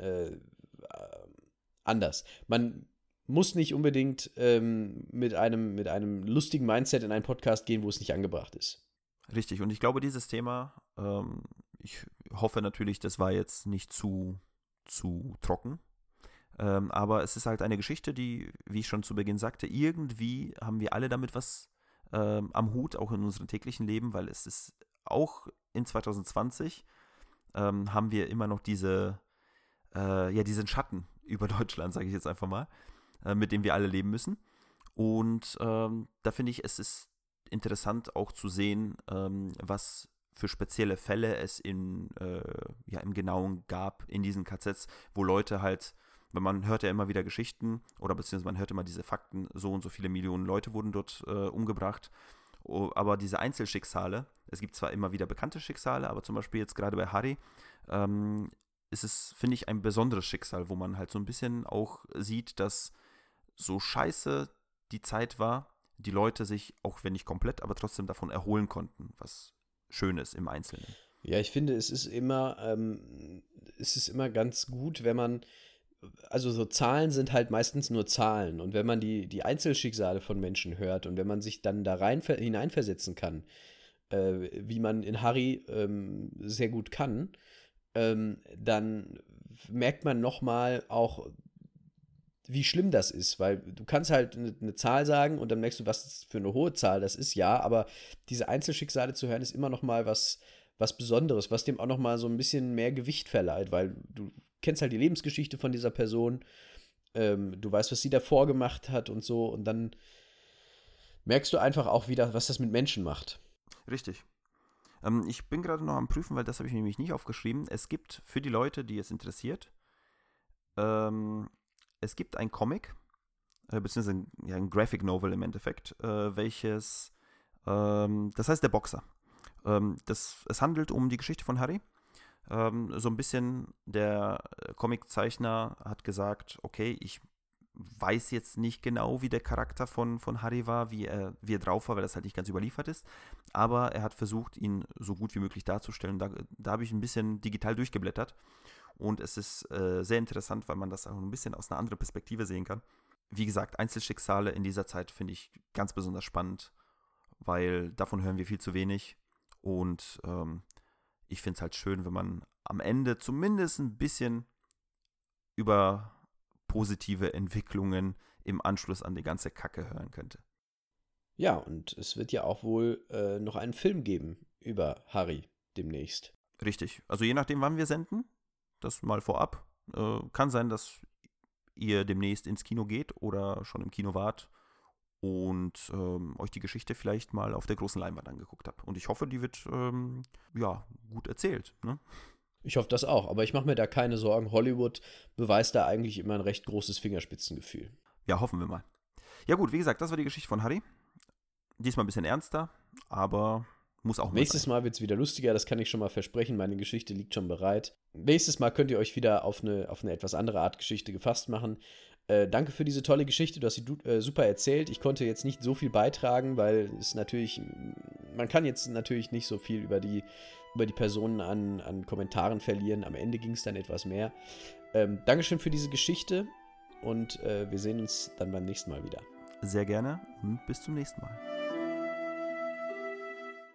C: anders. Man muss nicht unbedingt ähm, mit, einem, mit einem lustigen Mindset in einen Podcast gehen, wo es nicht angebracht ist.
A: Richtig, und ich glaube, dieses Thema, ähm, ich hoffe natürlich, das war jetzt nicht zu, zu trocken. Ähm, aber es ist halt eine Geschichte, die, wie ich schon zu Beginn sagte, irgendwie haben wir alle damit was ähm, am Hut, auch in unserem täglichen Leben, weil es ist auch in 2020 ähm, haben wir immer noch diese, äh, ja, diesen Schatten über Deutschland, sage ich jetzt einfach mal, äh, mit dem wir alle leben müssen. Und ähm, da finde ich, es ist interessant auch zu sehen, ähm, was für spezielle Fälle es in, äh, ja, im Genauen gab in diesen KZs, wo Leute halt, wenn man hört ja immer wieder Geschichten oder beziehungsweise man hört immer diese Fakten, so und so viele Millionen Leute wurden dort äh, umgebracht. aber diese Einzelschicksale, es gibt zwar immer wieder bekannte Schicksale, aber zum Beispiel jetzt gerade bei Harry, ähm, ist es, finde ich, ein besonderes Schicksal, wo man halt so ein bisschen auch sieht, dass so scheiße die Zeit war, die Leute sich, auch wenn nicht komplett, aber trotzdem davon erholen konnten, was schön ist im Einzelnen.
C: Ja, ich finde, es ist immer, ähm, es ist immer ganz gut, wenn man, also so Zahlen sind halt meistens nur Zahlen. Und wenn man die, die Einzelschicksale von Menschen hört und wenn man sich dann da rein hineinversetzen kann, äh, wie man in Harry ähm, sehr gut kann, ähm, dann merkt man nochmal auch, wie schlimm das ist, weil du kannst halt eine, eine, Zahl sagen und dann merkst du, was für eine hohe Zahl das ist, ja, aber diese Einzelschicksale zu hören ist immer noch mal was, was Besonderes, was dem auch noch mal so ein bisschen mehr Gewicht verleiht, weil du kennst halt die Lebensgeschichte von dieser Person, ähm, du weißt, was sie davor gemacht hat und so und dann merkst du einfach auch wieder, was das mit Menschen macht.
A: Richtig. Ähm, ich bin gerade noch am Prüfen, weil das habe ich nämlich nicht aufgeschrieben. Es gibt für die Leute, die es interessiert, ähm, es gibt ein Comic, äh, beziehungsweise ein, ja, ein Graphic Novel im Endeffekt, äh, welches, ähm, das heißt der Boxer. Ähm, das, es handelt um die Geschichte von Harry. Ähm, so ein bisschen der Comiczeichner hat gesagt, okay, ich weiß jetzt nicht genau, wie der Charakter von, von Harry war, wie er, wie er drauf war, weil das halt nicht ganz überliefert ist. Aber er hat versucht, ihn so gut wie möglich darzustellen. Da, da habe ich ein bisschen digital durchgeblättert. Und es ist äh, sehr interessant, weil man das auch ein bisschen aus einer anderen Perspektive sehen kann. Wie gesagt, Einzelschicksale in dieser Zeit finde ich ganz besonders spannend, weil davon hören wir viel zu wenig. Und ähm, ich finde es halt schön, wenn man am Ende zumindest ein bisschen über positive Entwicklungen im Anschluss an die ganze Kacke hören könnte.
C: Ja, und es wird ja auch wohl äh, noch einen Film geben über Harry demnächst.
A: Richtig. Also je nachdem, wann wir senden, das mal vorab. Äh, kann sein, dass ihr demnächst ins Kino geht oder schon im Kino wart und ähm, euch die Geschichte vielleicht mal auf der großen Leinwand angeguckt habt. Und ich hoffe, die wird ähm, ja gut erzählt. Ne?
C: Ich hoffe das auch, aber ich mache mir da keine Sorgen. Hollywood beweist da eigentlich immer ein recht großes Fingerspitzengefühl.
A: Ja, hoffen wir mal. Ja gut, wie gesagt, das war die Geschichte von Harry. Diesmal ein bisschen ernster, aber muss auch
C: Nächstes Mal wird es wieder lustiger, das kann ich schon mal versprechen. Meine Geschichte liegt schon bereit. Nächstes Mal könnt ihr euch wieder auf eine, auf eine etwas andere Art Geschichte gefasst machen. Äh, danke für diese tolle Geschichte, du hast sie äh, super erzählt. Ich konnte jetzt nicht so viel beitragen, weil es natürlich, man kann jetzt natürlich nicht so viel über die über die Personen an, an Kommentaren verlieren. Am Ende ging es dann etwas mehr. Ähm, Dankeschön für diese Geschichte und äh, wir sehen uns dann beim nächsten Mal wieder.
A: Sehr gerne und bis zum nächsten Mal.